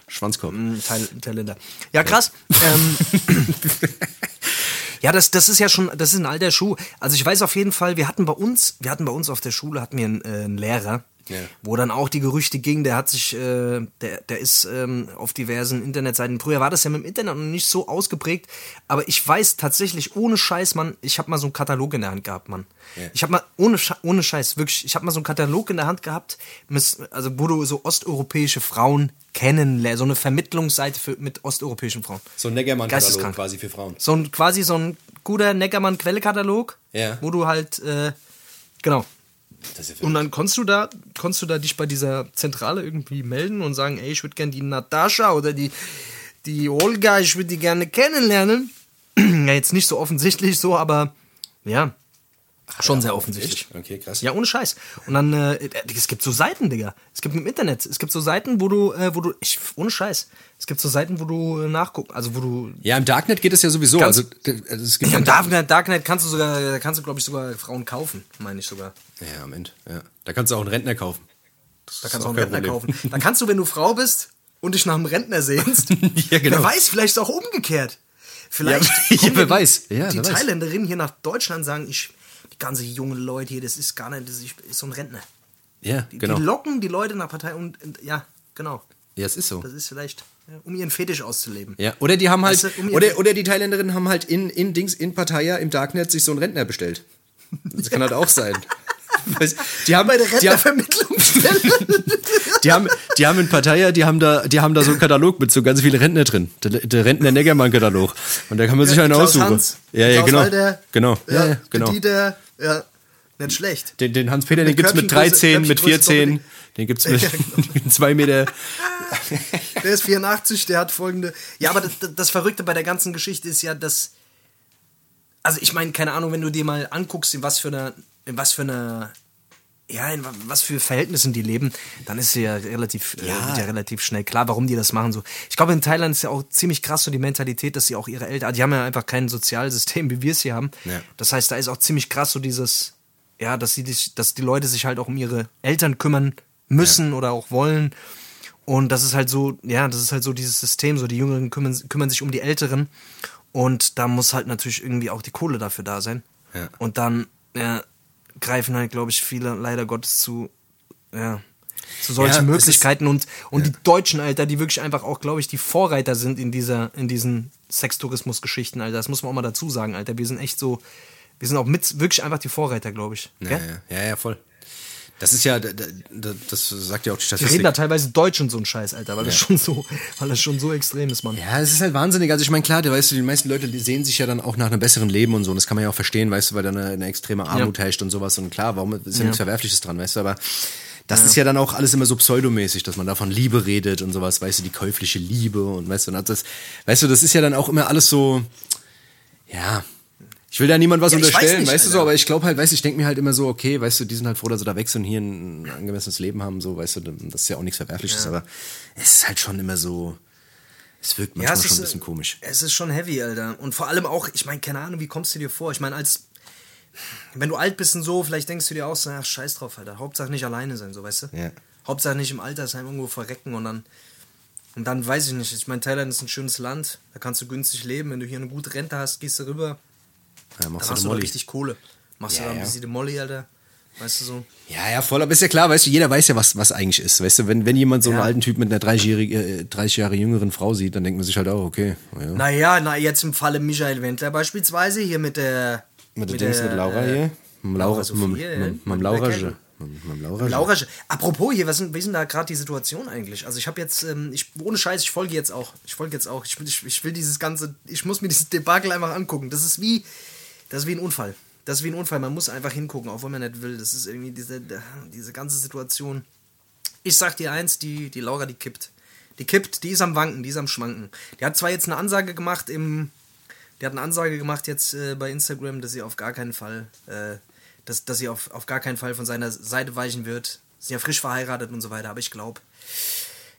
A: Schwanzkopf.
B: Teil, Thailänder. Ja, krass. ähm, ja, das, das ist ja schon, das ist ein alter Schuh. Also ich weiß auf jeden Fall, wir hatten bei uns, wir hatten bei uns auf der Schule, hatten wir einen, äh, einen Lehrer,
A: Ja.
B: wo dann auch die Gerüchte gingen, der hat sich, äh, der, der ist ähm, auf diversen Internetseiten, früher war das ja mit dem Internet noch nicht so ausgeprägt, aber ich weiß tatsächlich, ohne Scheiß, Mann, ich habe mal so einen Katalog in der Hand gehabt, Mann.
A: Ja.
B: Ich habe mal, ohne, ohne Scheiß, wirklich, ich habe mal so einen Katalog in der Hand gehabt, mis- also wo du so osteuropäische Frauen kennenlernst, so eine Vermittlungsseite für, mit osteuropäischen Frauen.
A: So ein Neckermann-Katalog quasi für Frauen.
B: So ein quasi so ein guter Neckermann-Quelle-Katalog,
A: Ja.
B: wo du halt, äh, genau.
A: Ja
B: Und dann konntest du da, konntest du da dich bei dieser Zentrale irgendwie melden und sagen, ey, ich würde gerne die Natascha oder die, die Olga, ich würde die gerne kennenlernen. ja, jetzt nicht so offensichtlich so, aber ja, schon sehr offensichtlich.
A: Echt? Okay, krass.
B: Ja, ohne Scheiß. Und dann, äh, es gibt so Seiten, Digga. Es gibt im Internet, es gibt so Seiten, wo du, äh, wo du, ich, ohne Scheiß. Es gibt so Seiten, wo du äh, nachgucken, also wo du
A: Ja, im Darknet geht es ja sowieso.
B: Ganz-
A: Also, d- also es gibt
B: ja,
A: ja,
B: im Darknet, Darknet kannst du sogar, da kannst du, glaube ich, sogar Frauen kaufen, meine ich sogar.
A: ja, Moment. Ja. Da kannst du auch einen Rentner kaufen. Das
B: Da kannst du auch einen Rentner
A: Problem.
B: kaufen. Da kannst du, wenn du Frau bist und dich nach einem Rentner sehnst,
A: Ja, genau.
B: wer weiß, vielleicht ist es auch umgekehrt. Vielleicht
A: Ja, wer
B: die-
A: weiß. Ja,
B: die
A: wer weiß.
B: Thailänderinnen hier nach Deutschland sagen, ich, die ganze junge Leute hier, das ist gar nicht, das ist, so ein Rentner.
A: Ja,
B: Die,
A: genau.
B: die locken die Leute nach Partei und, und ja, genau.
A: Ja, es ist so.
B: Das ist vielleicht, ja, um ihren Fetisch auszuleben.
A: Ja, oder die haben halt,
B: Weißt du, um
A: oder, oder die Thailänderinnen haben halt in, in Dings, in Pattaya im Darknet sich so einen Rentner bestellt. Das kann halt auch sein. Die haben,
B: der
A: haben,
B: Rentnervermittlungsstelle.
A: Die, haben, die haben in Pattaya, die haben da, die haben da so einen Katalog mit so ganz vielen Rentner drin. Der, der Rentner-Neckermann-Katalog. Und da kann man sich einen
B: Klaus
A: aussuchen.
B: Hans,
A: ja, ja,
B: Klaus
A: genau.
B: Walter,
A: genau. Ja, ja,
B: der
A: genau.
B: Dieter, ja, nicht schlecht.
A: Den, den Hans-Peter, den
B: Mit
A: gibt's mit
B: Körbchengröße-
A: 13, mit
B: Körbchengröße
A: 14,
B: doppelt.
A: den gibt's mit
B: Ja, genau.
A: 2 Meter.
B: Der ist 84, der hat folgende. Ja, aber das, das Verrückte bei der ganzen Geschichte ist ja, dass. Also, ich meine, keine Ahnung, wenn du dir mal anguckst, in was für einer. In was für einer. Ja, in wa- was für Verhältnissen die leben, dann ist ja relativ, äh,
A: Ja.
B: wird ja relativ schnell klar, warum die das machen. So, ich glaube, in Thailand ist ja auch ziemlich krass so die Mentalität, dass sie auch ihre Eltern, die haben ja einfach kein Sozialsystem, wie wir es hier haben.
A: Ja.
B: Das heißt, da ist auch ziemlich krass so dieses, ja, dass sie, dass die Leute sich halt auch um ihre Eltern kümmern müssen oder auch wollen. Und das ist halt so, ja, das ist halt so dieses System, so die Jüngeren kümmern, kümmern sich um die Älteren. Und da muss halt natürlich irgendwie auch die Kohle dafür da sein.
A: Ja.
B: Und dann ja, greifen halt, glaube ich, viele leider Gottes zu, ja, zu
A: Ja,
B: solchen
A: es
B: Möglichkeiten. Und, und die Deutschen, Alter, die wirklich einfach auch, glaube ich, die Vorreiter sind in dieser, in diesen Sextourismus-Geschichten, Alter. Das muss man auch mal dazu sagen, Alter. Wir sind echt so, Wir sind auch mit wirklich einfach die Vorreiter, glaube ich.
A: Ja, ja, ja, ja, voll. Das ist ja, da- da- das sagt ja auch die
B: Die
A: Statistik.
B: reden da teilweise Deutsch und so ein Scheiß, Alter, weil das schon so, weil das schon so extrem ist, Mann.
A: Ja, es ist halt wahnsinnig. Also ich meine, klar, weißt du, die meisten Leute die sehen sich ja dann auch nach einem besseren Leben und so. Und das kann man ja auch verstehen, weißt du, weil da eine, eine extreme Armut herrscht und sowas. Und klar, warum ist ja, nichts Verwerfliches dran, weißt du, aber das ist ja dann auch alles immer so pseudomäßig, dass man da von Liebe redet und sowas, weißt du, die käufliche Liebe und weißt du, und das, weißt du, das ist ja dann auch immer alles so, ja. Ich will da niemand was
B: Ja,
A: unterstellen,
B: nicht,
A: weißt du so,
B: Alter.
A: aber ich glaube halt, weißt du, ich denke mir halt immer so, okay, weißt du, die sind halt froh, dass sie da weg sind und hier ein angemessenes Leben haben, so, weißt du, das ist ja auch nichts Verwerfliches, aber es ist halt schon immer so, es wirkt manchmal schon ein bisschen komisch.
B: Es ist schon heavy, Alter. Und vor allem auch, ich meine, keine Ahnung, wie kommst du dir vor? Ich meine, als wenn du alt bist und so, vielleicht denkst du dir auch so, ach, scheiß drauf, Alter. Hauptsache nicht alleine sein, so, weißt du?
A: Ja.
B: Hauptsache nicht im Altersheim irgendwo verrecken und dann und dann weiß ich nicht. Ich meine, Thailand ist ein schönes Land, da kannst du günstig leben. Wenn du hier eine gute Rente hast, gehst du rüber,
A: Ja, machst
B: dann
A: du
B: hast du
A: Molly.
B: richtig Kohle. Machst
A: Ja,
B: du da ein
A: ja.
B: bisschen die Molly, Alter. Weißt du so?
A: Ja, ja, voll. Aber ist ja klar, weißt du, jeder weiß ja, was, was eigentlich ist. Weißt du, wenn, wenn jemand so einen
B: Ja.
A: alten Typ mit einer 30-jährigen, äh, 30 Jahre jüngeren Frau sieht, dann denkt man sich halt auch, okay. Ja.
B: Naja, na, jetzt im Falle Michael Wendler beispielsweise, hier mit der.
A: mit der Dings mit Laura
B: äh,
A: hier? Mit Laura,
B: Laura Sophie,
A: mit,
B: ja.
A: mit, mit
B: Mit
A: Laura. Mit, mit Laura.
B: Apropos hier, was sind, wie ist denn da gerade die Situation eigentlich? Also ich habe jetzt, ähm, ich, ohne Scheiß, ich folge jetzt auch. Ich folge jetzt auch. Ich ich, ich will dieses ganze, ich muss mir dieses Debakel einfach angucken. Das ist wie, das ist wie ein Unfall. Das ist wie ein Unfall. Man muss einfach hingucken, auch wenn man nicht will. Das ist irgendwie diese, diese ganze Situation. Ich sag dir eins, die, die Laura, die kippt. Die kippt, die ist am Wanken, die ist am Schwanken. Die hat zwar jetzt eine Ansage gemacht im, die hat eine Ansage gemacht jetzt äh, bei Instagram, dass sie auf gar keinen Fall, äh, dass, dass sie auf, auf gar keinen Fall von seiner Seite weichen wird. Sie sind ja frisch verheiratet und so weiter, aber ich glaube,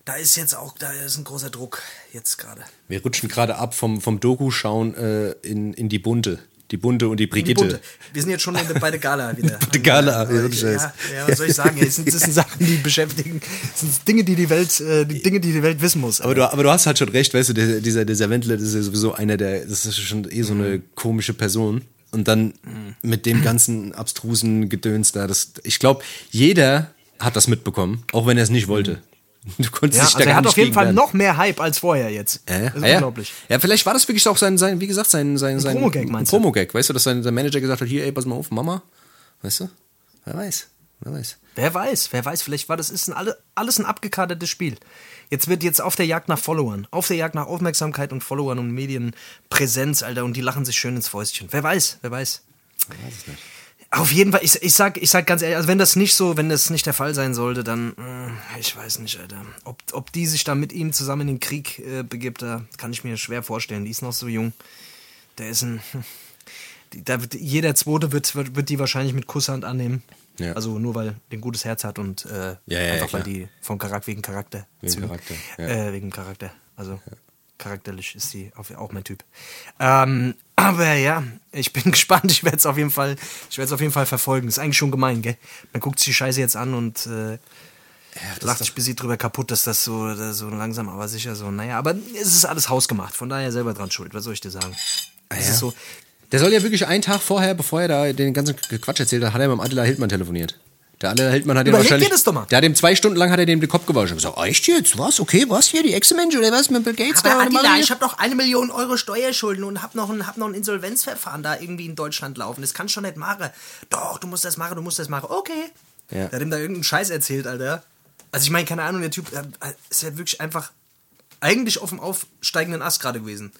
B: da ist jetzt auch, da ist ein großer Druck jetzt gerade.
A: Wir rutschen gerade ab vom, vom Doku-Schauen äh, in, in die Bunte. Die Bunte und die
B: Die
A: Brigitte.
B: Bunte. Wir sind jetzt schon in der, bei der Gala wieder.
A: der Gala, ja, Scheiß.
B: ja, ja, was soll ich sagen? Das sind, das sind Sachen, die beschäftigen. Das sind Dinge, die die Welt, äh, die Dinge, die die Welt wissen muss.
A: Aber du, aber du hast halt schon recht, weißt du, dieser, dieser Wendler, das ist ja sowieso einer der, das ist schon eh so eine komische Person. Und dann mit dem ganzen abstrusen Gedöns da, das, ich glaube, jeder hat das mitbekommen, auch wenn er es nicht wollte. Du konntest
B: ja,
A: dich
B: also er hat
A: nicht
B: auf jeden Fall
A: wehren.
B: noch mehr Hype als vorher jetzt.
A: Ja,
B: Das ist
A: ja, ja.
B: unglaublich.
A: Ja, vielleicht war das wirklich auch sein, sein wie gesagt, sein, sein, sein
B: Promo-Gag, meinst du?
A: Promo-Gag, weißt du, dass sein, sein Manager gesagt hat, hier, ey, pass mal auf, Mama, weißt du? Wer weiß, wer weiß.
B: Wer weiß, wer weiß, vielleicht war das ist ein alle, alles ein abgekartetes Spiel. Jetzt wird jetzt auf der Jagd nach Followern, auf der Jagd nach Aufmerksamkeit und Followern und Medienpräsenz, Alter, und die lachen sich schön ins Fäustchen. Wer weiß, wer weiß. Auf jeden Fall, ich, ich, sag, ich sag ganz ehrlich, also wenn das nicht so, wenn das nicht der Fall sein sollte, dann, äh, ich weiß nicht, Alter. Ob, ob die sich da mit ihm zusammen in den Krieg äh, begibt, da kann ich mir schwer vorstellen. Die ist noch so jung. Der ist ein. Die, da wird, jeder Zweite wird, wird, wird die wahrscheinlich mit Kusshand annehmen.
A: Ja.
B: Also nur weil der ein gutes Herz hat und äh,
A: Ja, ja,
B: einfach weil die vom Charakter wegen Charakter.
A: Wegen. Charakter.
B: Äh, wegen Charakter. Also charakterlich ist sie auch mein Typ. Ähm, aber ja, ich bin gespannt. Ich werde es auf jeden Fall, ich werde es auf jeden Fall verfolgen. Ist eigentlich schon gemein, gell? Man guckt sich die Scheiße jetzt an und äh, lacht sich bis sie drüber kaputt, dass das so, das so langsam, aber sicher so. Naja, aber es ist alles hausgemacht. Von daher selber dran schuld. Was soll ich dir sagen?
A: Ah ja.
B: so.
A: Der soll ja wirklich einen Tag vorher, bevor er da den ganzen Quatsch erzählt hat, hat er mit dem Attila Hildmann telefoniert. Der Attila Hildmann hat ihm
B: Überleg dir
A: wahrscheinlich...
B: das doch mal.
A: Der hat ihm zwei Stunden lang hat er dem den Kopf gewaschen. Ich hab gesagt, echt jetzt? Was? Okay, was hier? Die Ex-Mensch oder was mit Bill Gates? da?
B: Aber Attila,
A: Mario?
B: ich habe doch eine Million Euro Steuerschulden und habe noch, ein, hab noch ein Insolvenzverfahren da irgendwie in Deutschland laufen. Das kann ich schon nicht machen. Doch, du musst das machen, du musst das machen. Okay.
A: Ja.
B: Der hat ihm da irgendeinen Scheiß erzählt, Alter. Also ich meine, keine Ahnung, der Typ äh, ist ja wirklich einfach eigentlich auf dem aufsteigenden Ast gerade gewesen.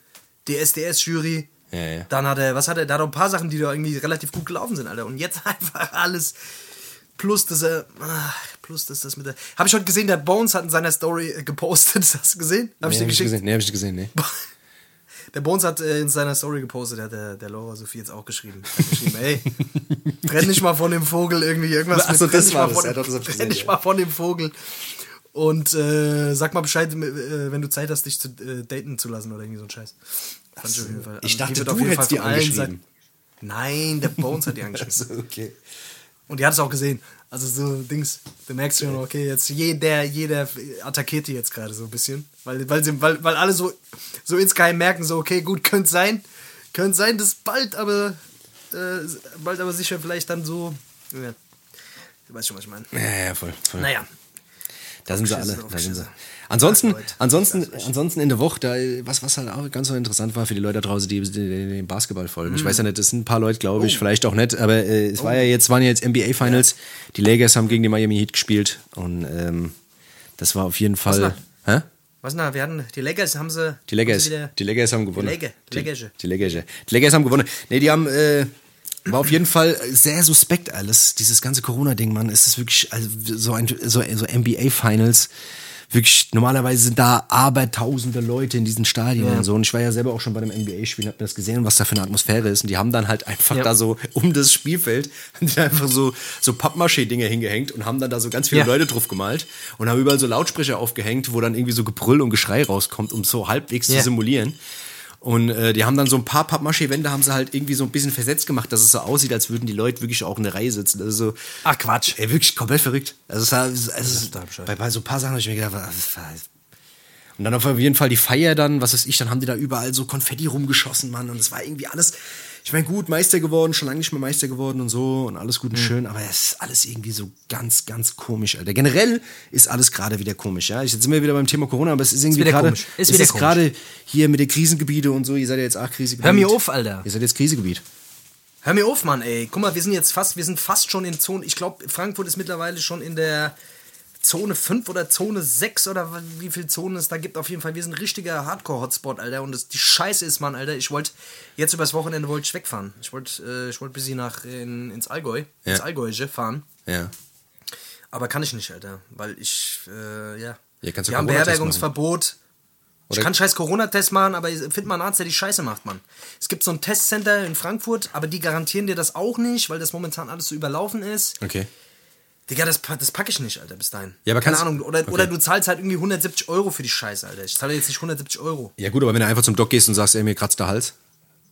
B: DSDS-Jury.
A: Ja, ja.
B: Dann hat er, was hat er, da hat er ein paar Sachen, die da irgendwie relativ gut gelaufen sind, Alter. Und jetzt einfach alles. Plus dass er, plus dass das mit der. Habe ich heute gesehen, der Bones hat in seiner Story äh, gepostet. Hast du gesehen? Habe ich
A: Nee,
B: dir
A: hab ich
B: geschickt?
A: gesehen. Nee, hab ich nicht gesehen, nee.
B: Der Bones hat äh, in seiner Story gepostet, hat der, der Laura Sophie jetzt auch geschrieben. Hat geschrieben, ey, trenn dich mal von dem Vogel irgendwie irgendwas.
A: Ach so,
B: mit, trenn
A: das war das.
B: von
A: Ja, ich gesehen,
B: dich
A: ja.
B: mal von dem Vogel. Und äh, sag mal Bescheid, äh, wenn du Zeit hast, dich zu äh, daten zu lassen oder irgendwie so ein Scheiß. Fand ich auf jeden Fall.
A: Ich
B: die
A: dachte, du
B: auf jeden
A: hättest
B: Fall
A: die angeschrieben.
B: Nein, der Bones hat die angeschrieben.
A: So, okay.
B: Und die hat es auch gesehen. Also so Dings, du merkst schon, okay, jetzt jeder, jeder attackiert die jetzt gerade so ein bisschen. Weil, weil, sie, weil, weil alle so, so insgeheim merken, so, okay, gut, könnte sein. Könnte sein, dass bald aber, äh, bald aber sicher vielleicht dann so. Ja, du weißt schon, was ich meine.
A: Ja, ja, voll. voll.
B: Naja.
A: Da sind sie alle. Da sind sie. Ansonsten, ansonsten, ansonsten in der Woche, da, was, was halt auch ganz so interessant war für die Leute da draußen, die, den Basketball folgen.
B: Mhm.
A: Ich weiß ja nicht, das sind ein paar Leute, glaube
B: Oh.
A: ich, vielleicht auch nicht, aber äh, es war ja jetzt, waren ja jetzt NBA Finals. Die Lakers haben gegen die Miami Heat gespielt und ähm, das war auf jeden Fall.
B: Was na, wir hatten die Lakers haben sie
A: Die Lakers,
B: haben sie wieder-
A: die Lakers haben gewonnen. Die,
B: Lakers.
A: die. Die Lakers haben gewonnen. Nee, die haben, äh, war auf jeden Fall sehr suspekt alles. Dieses ganze Corona-Ding, Mann. Es ist wirklich also so ein so, so NBA-Finals. Wirklich, normalerweise sind da abertausende Leute in diesen Stadien
B: Ja.
A: und so. Und ich war ja selber auch schon bei dem NBA-Spiel und hab mir das gesehen, was da für eine Atmosphäre ist. Und die haben dann halt einfach
B: Ja.
A: da so um das Spielfeld einfach so, so Pappmaché-Dinge hingehängt und haben dann da so ganz viele
B: Ja.
A: Leute drauf gemalt und haben überall so Lautsprecher aufgehängt, wo dann irgendwie so Gebrüll und Geschrei rauskommt, um so halbwegs zu simulieren. Und äh, die haben dann so ein paar Pappmaché-Wände haben sie halt irgendwie so ein bisschen versetzt gemacht, dass es so aussieht, als würden die Leute wirklich auch in der Reihe sitzen. Also so,
B: Ach Quatsch.
A: ey, wirklich komplett verrückt. Also, es war, also, bei, bei so ein paar Sachen habe ich mir gedacht, was, was, und dann auf jeden Fall die Feier dann, was weiß ich, dann haben die da überall so Konfetti rumgeschossen, Mann. Und es war irgendwie alles, ich meine, gut, Meister geworden, schon lange nicht mehr Meister geworden und so und alles gut
B: Mhm.
A: und schön, aber es ist alles irgendwie so ganz, ganz komisch, Alter. Generell ist alles gerade wieder komisch, ja. Jetzt sind wir wieder beim Thema Corona, aber es ist irgendwie gerade.
B: Ist
A: es
B: wieder
A: gerade hier mit den Krisengebiete und so, ihr seid ja jetzt auch Krisengebiet.
B: Hör mir auf, Alter.
A: Ihr seid jetzt Krisengebiet.
B: Hör mir auf, Mann, ey. Guck mal, wir sind jetzt fast, wir sind fast schon in Zone. Ich glaube, Frankfurt ist mittlerweile schon in der Zone 5 oder Zone 6 oder wie viel Zonen es da gibt. Auf jeden Fall, wir sind ein richtiger Hardcore-Hotspot, Alter. Und das, die Scheiße ist, Mann, Alter. Ich wollte jetzt übers Wochenende wollte ich wegfahren. Ich wollte äh, ich wollte bis sie nach in, ins Allgäu, ins
A: Ja.
B: Allgäuische fahren.
A: Ja.
B: Aber kann ich nicht, Alter. Weil ich, äh, ja.
A: Ja, kannst du
B: wir haben Beherbergungsverbot. Ich
A: Oder-
B: kann scheiß Corona-Test machen, aber find mal einen Arzt, der die Scheiße macht, Mann. Es gibt so ein Testcenter in Frankfurt, aber die garantieren dir das auch nicht, weil das momentan alles so überlaufen ist.
A: Okay.
B: Digga, das, das packe ich nicht, Alter, bis dahin.
A: Ja, aber
B: Keine Ahnung. Oder,
A: okay.
B: oder du zahlst halt irgendwie 170 Euro für die Scheiße, Alter. Ich zahle jetzt nicht 170 Euro.
A: Ja gut, aber wenn du einfach zum Doc gehst und sagst, ey, mir kratzt der Hals.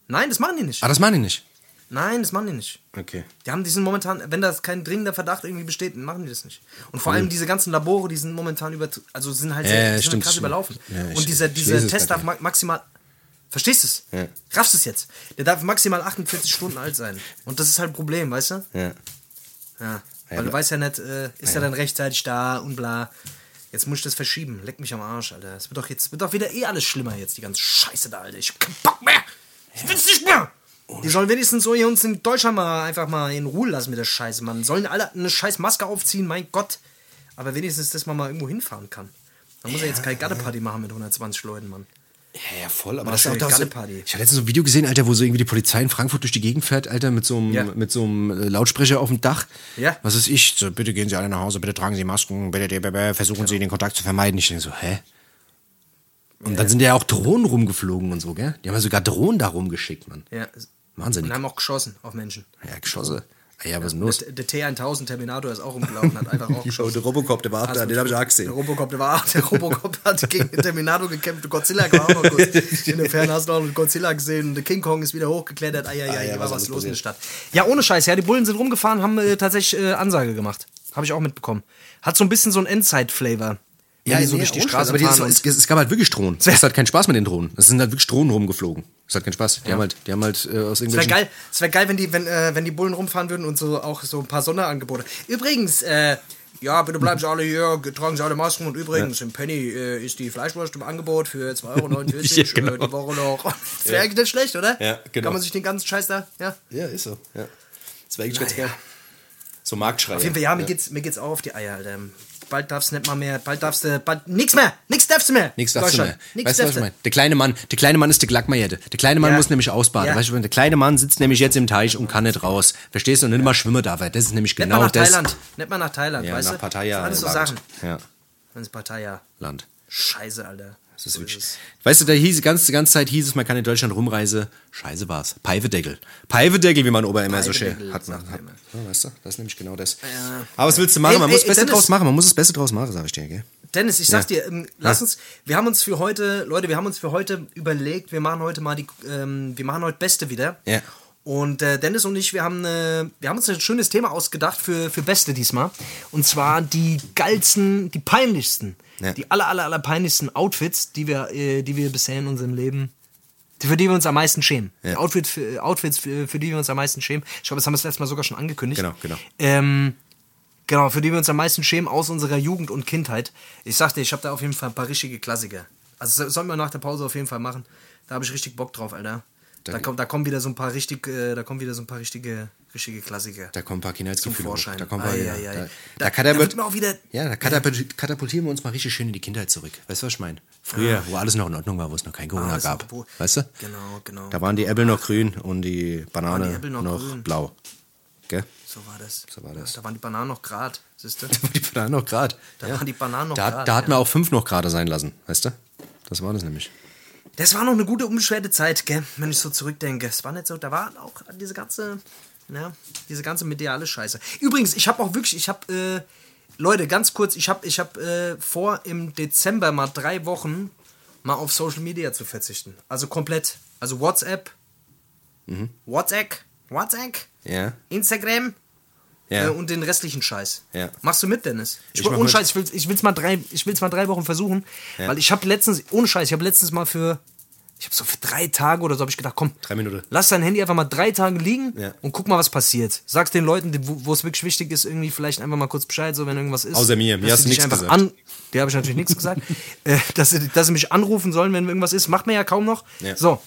B: Nein, das machen die nicht.
A: Ah, das meine ich nicht.
B: Nein, das machen die nicht.
A: Okay.
B: Die haben, die sind momentan, wenn da kein dringender Verdacht irgendwie besteht, dann machen die das nicht. Und vor allem diese ganzen Labore, die sind momentan über, also sind halt sehr,
A: ja,
B: die sind
A: stimmt,
B: krass
A: stimmt.
B: überlaufen.
A: Ja,
B: und dieser,
A: ich
B: dieser
A: es
B: Test darf ma maximal, verstehst du es?
A: Ja.
B: Raffst du es jetzt? Der darf maximal 48 Stunden alt sein. Und das ist halt ein Problem, weißt du?
A: Ja.
B: Ja. Weil du weißt ja nicht, äh, ist er dann rechtzeitig da und bla. Jetzt muss ich das verschieben. Leck mich am Arsch, Alter. Es wird doch jetzt wird doch wieder eh alles schlimmer jetzt, die ganze Scheiße da, Alter. Ich hab keinen Bock mehr. Ich will's nicht mehr. Die sollen wenigstens so hier uns in Deutschland mal einfach mal in Ruhe lassen mit der Scheiße, Mann. Sollen alle eine scheiß Maske aufziehen, mein Gott. Aber wenigstens, dass man mal irgendwo hinfahren kann. Man muss ja jetzt keine Gatteparty machen mit 120 Leuten, Mann.
A: Ja, ja, voll, aber
B: das ist auch
A: doch
B: eine
A: so,
B: Party.
A: Ich habe letztens so ein Video gesehen, Alter, wo so irgendwie die Polizei in Frankfurt durch die Gegend fährt, Alter, mit so einem,
B: Ja.
A: mit so einem äh, Lautsprecher auf dem Dach.
B: Ja.
A: Was ist ich? So, bitte gehen Sie alle nach Hause, bitte tragen Sie Masken, bitte, bitte, versuchen Sie den Kontakt zu vermeiden. Ich denke so, hä? Und dann sind ja auch Drohnen rumgeflogen und so, gell? Die haben ja sogar Drohnen da rumgeschickt, Mann.
B: Ja.
A: Wahnsinnig.
B: Und haben auch geschossen auf Menschen.
A: Ja, Geschosse. Ja, was ist denn los?
B: Der, der T1000 Terminator ist auch rumgelaufen, hat einfach auch geschossen.
A: der Robocop, der war auch da, den habe ich auch gesehen.
B: Der Robocop, der war der Robocop hat gegen den Terminator gekämpft. Godzilla war auch noch kurz. In der Ferne hast du auch noch Godzilla gesehen. Und der King Kong ist wieder hochgeklettert. Ah, ja, ja,
A: Ah, ja,
B: hier war
A: was
B: los in der
A: passiert.
B: Stadt. Ja, ohne Scheiß. Ja, die Bullen sind rumgefahren, haben äh, tatsächlich äh, Ansage gemacht. Habe ich auch mitbekommen. Hat so ein bisschen so einen Endzeit-Flavor. Die so durch die Straße
A: aber die, es, es, es gab halt wirklich Drohnen. Es hat keinen Spaß mit den Drohnen. Es sind halt wirklich Drohnen rumgeflogen. Es hat keinen Spaß. Die haben halt, die haben halt äh, aus
B: Es wäre
A: irgendwelchen...
B: geil, es wär geil wenn, die, wenn, äh, wenn die Bullen rumfahren würden und so auch so ein paar Sonderangebote. Übrigens, äh, ja, bitte bleiben Sie alle hier, tragen Sie alle Masken und übrigens im Penny äh, ist die Fleischwurst im Angebot für 2,49 Euro
A: Ja, genau.
B: äh, die Woche noch. Das wäre eigentlich nicht schlecht, oder?
A: Ja, genau.
B: Kann man sich den ganzen Scheiß da, ja?
A: Ja, ist so. Ja. Das wäre eigentlich ganz geil. So Marktschreier.
B: Auf jeden Fall, ja, mir, Geht's, mir geht's auch auf die Eier, Alter. Bald darfst du nicht mal mehr, bald darfst du, bald, nix mehr, nix darfst du mehr.
A: Nichts darfst du mehr.
B: Nix
A: Weißt du, was ich meine? Der kleine Mann, der kleine Mann ist der Glackmajette. Der kleine Mann
B: Ja.
A: muss nämlich ausbaden.
B: Ja.
A: Weißt du, der kleine Mann sitzt nämlich jetzt im Teich und kann nicht raus. Verstehst du? Und nicht mal schwimmen darf er. Das ist nämlich
B: Nicht
A: genau
B: mal nach
A: das.
B: Thailand. Nicht mal nach Thailand,
A: Ja,
B: weißt
A: nach
B: du?
A: Pattaya.
B: Das sind alles so
A: Land.
B: Sachen.
A: Ja,
B: Das ist Pattaya.
A: Land.
B: Scheiße, Alter.
A: Das ist
B: So
A: wirklich.
B: es.
A: Weißt du, da hieß die ganze, die ganze Zeit hieß es, man kann in Deutschland rumreise. Scheiße war's. Peifedeckel. Peifedeckel, wie man Ober immer so schön hat.
B: sagt
A: hat ja, weißt du, das ist nämlich genau das.
B: Ja.
A: Aber was willst du machen?
B: Ey,
A: Man
B: ey,
A: muss das Beste
B: Dennis.
A: draus machen. Man muss das Beste draus machen, sag ich dir, gell?
B: Dennis, ich sag
A: Ja.
B: dir, ähm, lass uns, wir haben uns für heute, Leute, wir haben uns für heute überlegt, wir machen heute mal die, ähm, wir machen heute Beste wieder.
A: Ja.
B: Und äh, Dennis und ich, wir haben, äh, wir haben uns ein schönes Thema ausgedacht für, für Beste diesmal. Und zwar die geilsten, die peinlichsten,
A: Ja.
B: die aller, aller, aller peinlichsten Outfits, die wir, äh, die wir bisher in unserem Leben, für die wir uns am meisten schämen.
A: Ja.
B: Outfit für, Outfits, für, für die wir uns am meisten schämen. Ich glaube, das haben wir das letzte Mal sogar schon angekündigt.
A: Genau, genau.
B: Ähm, Genau, für die wir uns am meisten schämen aus unserer Jugend und Kindheit. Ich sagte, ich habe da auf jeden Fall ein paar richtige Klassiker. Also das sollten wir nach der Pause auf jeden Fall machen. Da habe ich richtig Bock drauf, Alter. Da, kommt, da kommen wieder so ein paar richtig, äh, da kommen wieder so ein paar richtige, richtige Klassiker.
A: Da kommen ein paar Kindheitsgefühle. hoch.
B: Vorschein.
A: Da, kommen
B: Ei,
A: wir,
B: ei, ei.
A: da,
B: Da-
A: katapult-
B: wird mir auch wieder-
A: ja, da katapult- katapultieren wir uns mal richtig schön in die Kindheit zurück. Weißt du, was ich meine? Früher, wo alles noch in Ordnung war, wo es noch kein Corona
B: Alles
A: gab.
B: wo-
A: weißt du?
B: Genau, genau.
A: Da waren die Äpfel noch grün und die Banane
B: die noch
A: noch, blau. Gell?
B: So war das.
A: So war das.
B: Da waren die Bananen noch grad, siehst du?
A: Da waren die Bananen noch grad.
B: Da waren die Bananen noch
A: da,
B: grad,
A: Da hat
B: ja.
A: man auch fünf noch gerade sein lassen, weißt du? Das war das nämlich.
B: Das war noch eine gute, unbeschwerte Zeit, gell? wenn ich so zurückdenke. Es war nicht so, da war auch diese ganze, ja, diese ganze mediale Scheiße. Übrigens, ich habe auch wirklich, ich habe, äh, Leute, ganz kurz, ich habe ich hab, äh, vor, im Dezember mal drei Wochen mal auf Social Media zu verzichten. Also komplett. Also WhatsApp, WhatsApp, WhatsApp,
A: Ja.
B: Instagram
A: Ja.
B: äh, und den restlichen Scheiß.
A: Ja.
B: Machst du mit, Dennis? Ich,
A: Ich
B: ohne. Scheiß, ich will ich will's mal drei, ich will's mal drei Wochen versuchen, weil ich habe letztens, ohne Scheiß, ich habe letztens mal für, ich habe so für drei Tage oder so habe ich gedacht, komm,
A: Drei Minuten.
B: lass dein Handy einfach mal drei Tage liegen
A: Ja.
B: und guck mal, was passiert. Sag's den Leuten, wo es wirklich wichtig ist, irgendwie vielleicht einfach mal kurz Bescheid, so wenn irgendwas ist.
A: Außer mir, mir hast du nichts gesagt.
B: An, dir habe ich natürlich nichts gesagt. Äh, dass, sie, dass sie mich anrufen sollen, wenn irgendwas ist. Macht man ja kaum noch.
A: Ja.
B: So.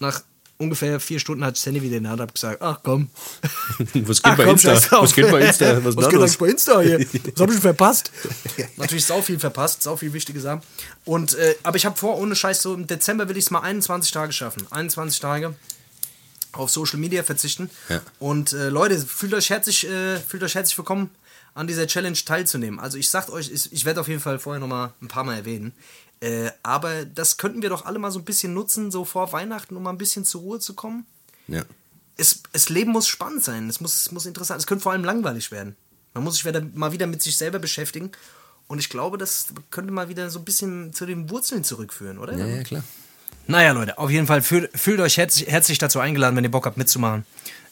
B: Nach ungefähr vier Stunden hat Handy wieder in der Hand, hab gesagt, ach komm,
A: Was geht
B: Ach,
A: bei
B: komm,
A: Insta? Was geht bei Insta? Was,
B: Was, geht
A: los?
B: bei Insta hier? Was hab ich verpasst? Natürlich sau viel verpasst, sau viel wichtige Sachen. Und, äh, aber ich habe vor, ohne Scheiß, so im Dezember will ich es mal 21 Tage schaffen. 21 Tage auf Social Media verzichten.
A: Ja.
B: Und äh, Leute, fühlt euch herzlich, äh, fühlt euch herzlich willkommen, an dieser Challenge teilzunehmen. Also ich sag euch, ich, ich werde auf jeden Fall vorher noch mal ein paar Mal erwähnen. Äh, aber das könnten wir doch alle mal so ein bisschen nutzen, so vor Weihnachten, um mal ein bisschen zur Ruhe zu kommen
A: Ja.
B: es, es Leben muss spannend sein, es muss, es muss interessant, es könnte vor allem langweilig werden. Man muss sich wieder, mal wieder mit sich selber beschäftigen. Und ich glaube, das könnte mal wieder so ein bisschen zu den Wurzeln zurückführen, oder?
A: ja, ja, klar.
B: Naja, Leute, auf jeden Fall fühlt, fühlt euch herzlich, herzlich dazu eingeladen, wenn ihr Bock habt mitzumachen.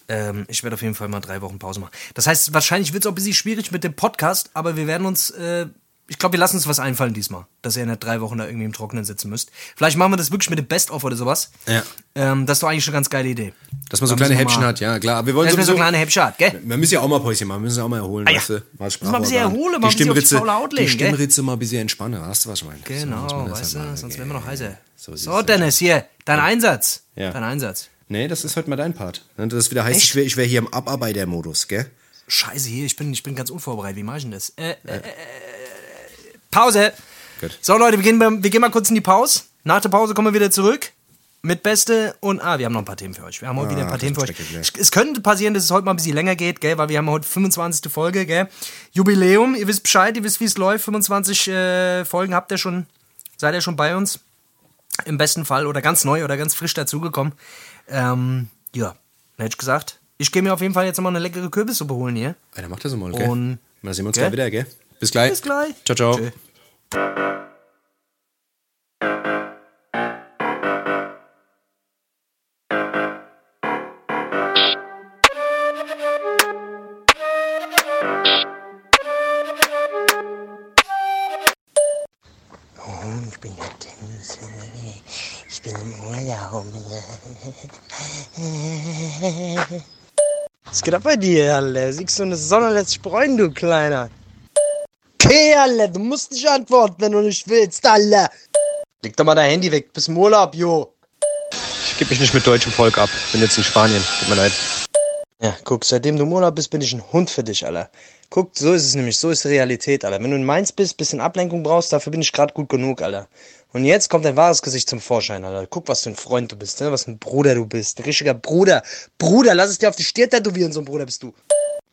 B: Ähm, ich werde auf jeden Fall mal drei Wochen Pause machen. Das heißt, wahrscheinlich wird es auch ein bisschen schwierig mit dem Podcast, aber wir werden uns, äh, ich glaube, wir lassen uns was einfallen diesmal, dass ihr nicht drei Wochen da irgendwie im Trockenen sitzen müsst. Vielleicht machen wir das wirklich mit dem Best-of oder sowas.
A: Ja.
B: Ähm, das ist doch eigentlich schon eine ganz geile Idee.
A: Dass man so
B: Da
A: kleine Häppchen
B: mal-
A: hat, ja, klar. Aber wir wollen
B: Dass wir so
A: sowieso,
B: kleine Häppchen hat, gell?
A: wir müssen ja auch mal Päuschen machen, wir müssen ja auch mal erholen,
B: Ah ja.
A: weißt du? Mal
B: Müssen wir ein bisschen erholen, mal
A: die
B: ein bisschen auf die
A: Stimmritze,
B: legen,
A: die? Stimmritze mal ein bisschen entspannen, hast du was ich meine? So
B: Genau,
A: das
B: weißt
A: halt
B: du,
A: machen,
B: sonst werden wir noch heißer.
A: So
B: So. Dennis, hier, dein Einsatz.
A: Ja.
B: Dein Einsatz.
A: Nee, das ist heute mal dein Part. Das wieder heißt,
B: Echt?
A: ich wäre wär hier im Abarbeitermodus, gell?
B: Scheiße, hier, ich bin, ich bin ganz unvorbereitet. Wie mache ich denn das? Äh, äh, äh, Pause.
A: Gut.
B: So, Leute, wir gehen, wir gehen mal kurz in die Pause. Nach der Pause kommen wir wieder zurück. Mit Beste und ah, wir haben noch ein paar Themen für euch. Wir haben heute wieder ein paar
A: das
B: Themen für euch. Es könnte passieren, dass es heute mal ein bisschen länger geht, gell, weil wir haben heute 25. Folge, gell. Jubiläum, ihr wisst Bescheid, ihr wisst, wie es läuft. 25 äh, Folgen habt ihr schon, seid ihr schon bei uns. Im besten Fall oder ganz neu oder ganz frisch dazugekommen. Ähm, ja, dann hätte ich gesagt, ich gehe mir auf jeden Fall jetzt nochmal eine leckere Kürbissuppe holen hier.
A: Alter, mach das mal, gell?
B: Und-
A: Dann sehen wir uns gleich wieder, gell? Bis gleich.
B: Bis gleich.
A: Ciao, ciao.
B: Tschö.
C: Ich bin der Dennis. Ich bin im Urlaub.
D: Was geht ab bei dir, Alter? Siehst du eine Sonne lässt bräunen, du Kleiner. Okay, Alter, du musst nicht antworten, wenn du nicht willst, Alter. Leg doch mal dein Handy weg, bis im Urlaub, jo.
E: Ich gebe mich nicht mit deutschem Volk ab. Bin jetzt in Spanien. Tut mir leid.
D: Ja, guck, seitdem du im Urlaub bist, bin ich ein Hund für dich, Alter. Guck, so ist es nämlich, so ist die Realität, Alter. Wenn du in Mainz bist, bisschen Ablenkung brauchst, dafür bin ich gerade gut genug, Alter. Und jetzt kommt dein wahres Gesicht zum Vorschein, Alter. Guck, was für ein Freund du bist, ne? was für ein Bruder du bist. Ein richtiger Bruder. Bruder, lass es dir auf die Stirn tätowieren, so ein Bruder bist du.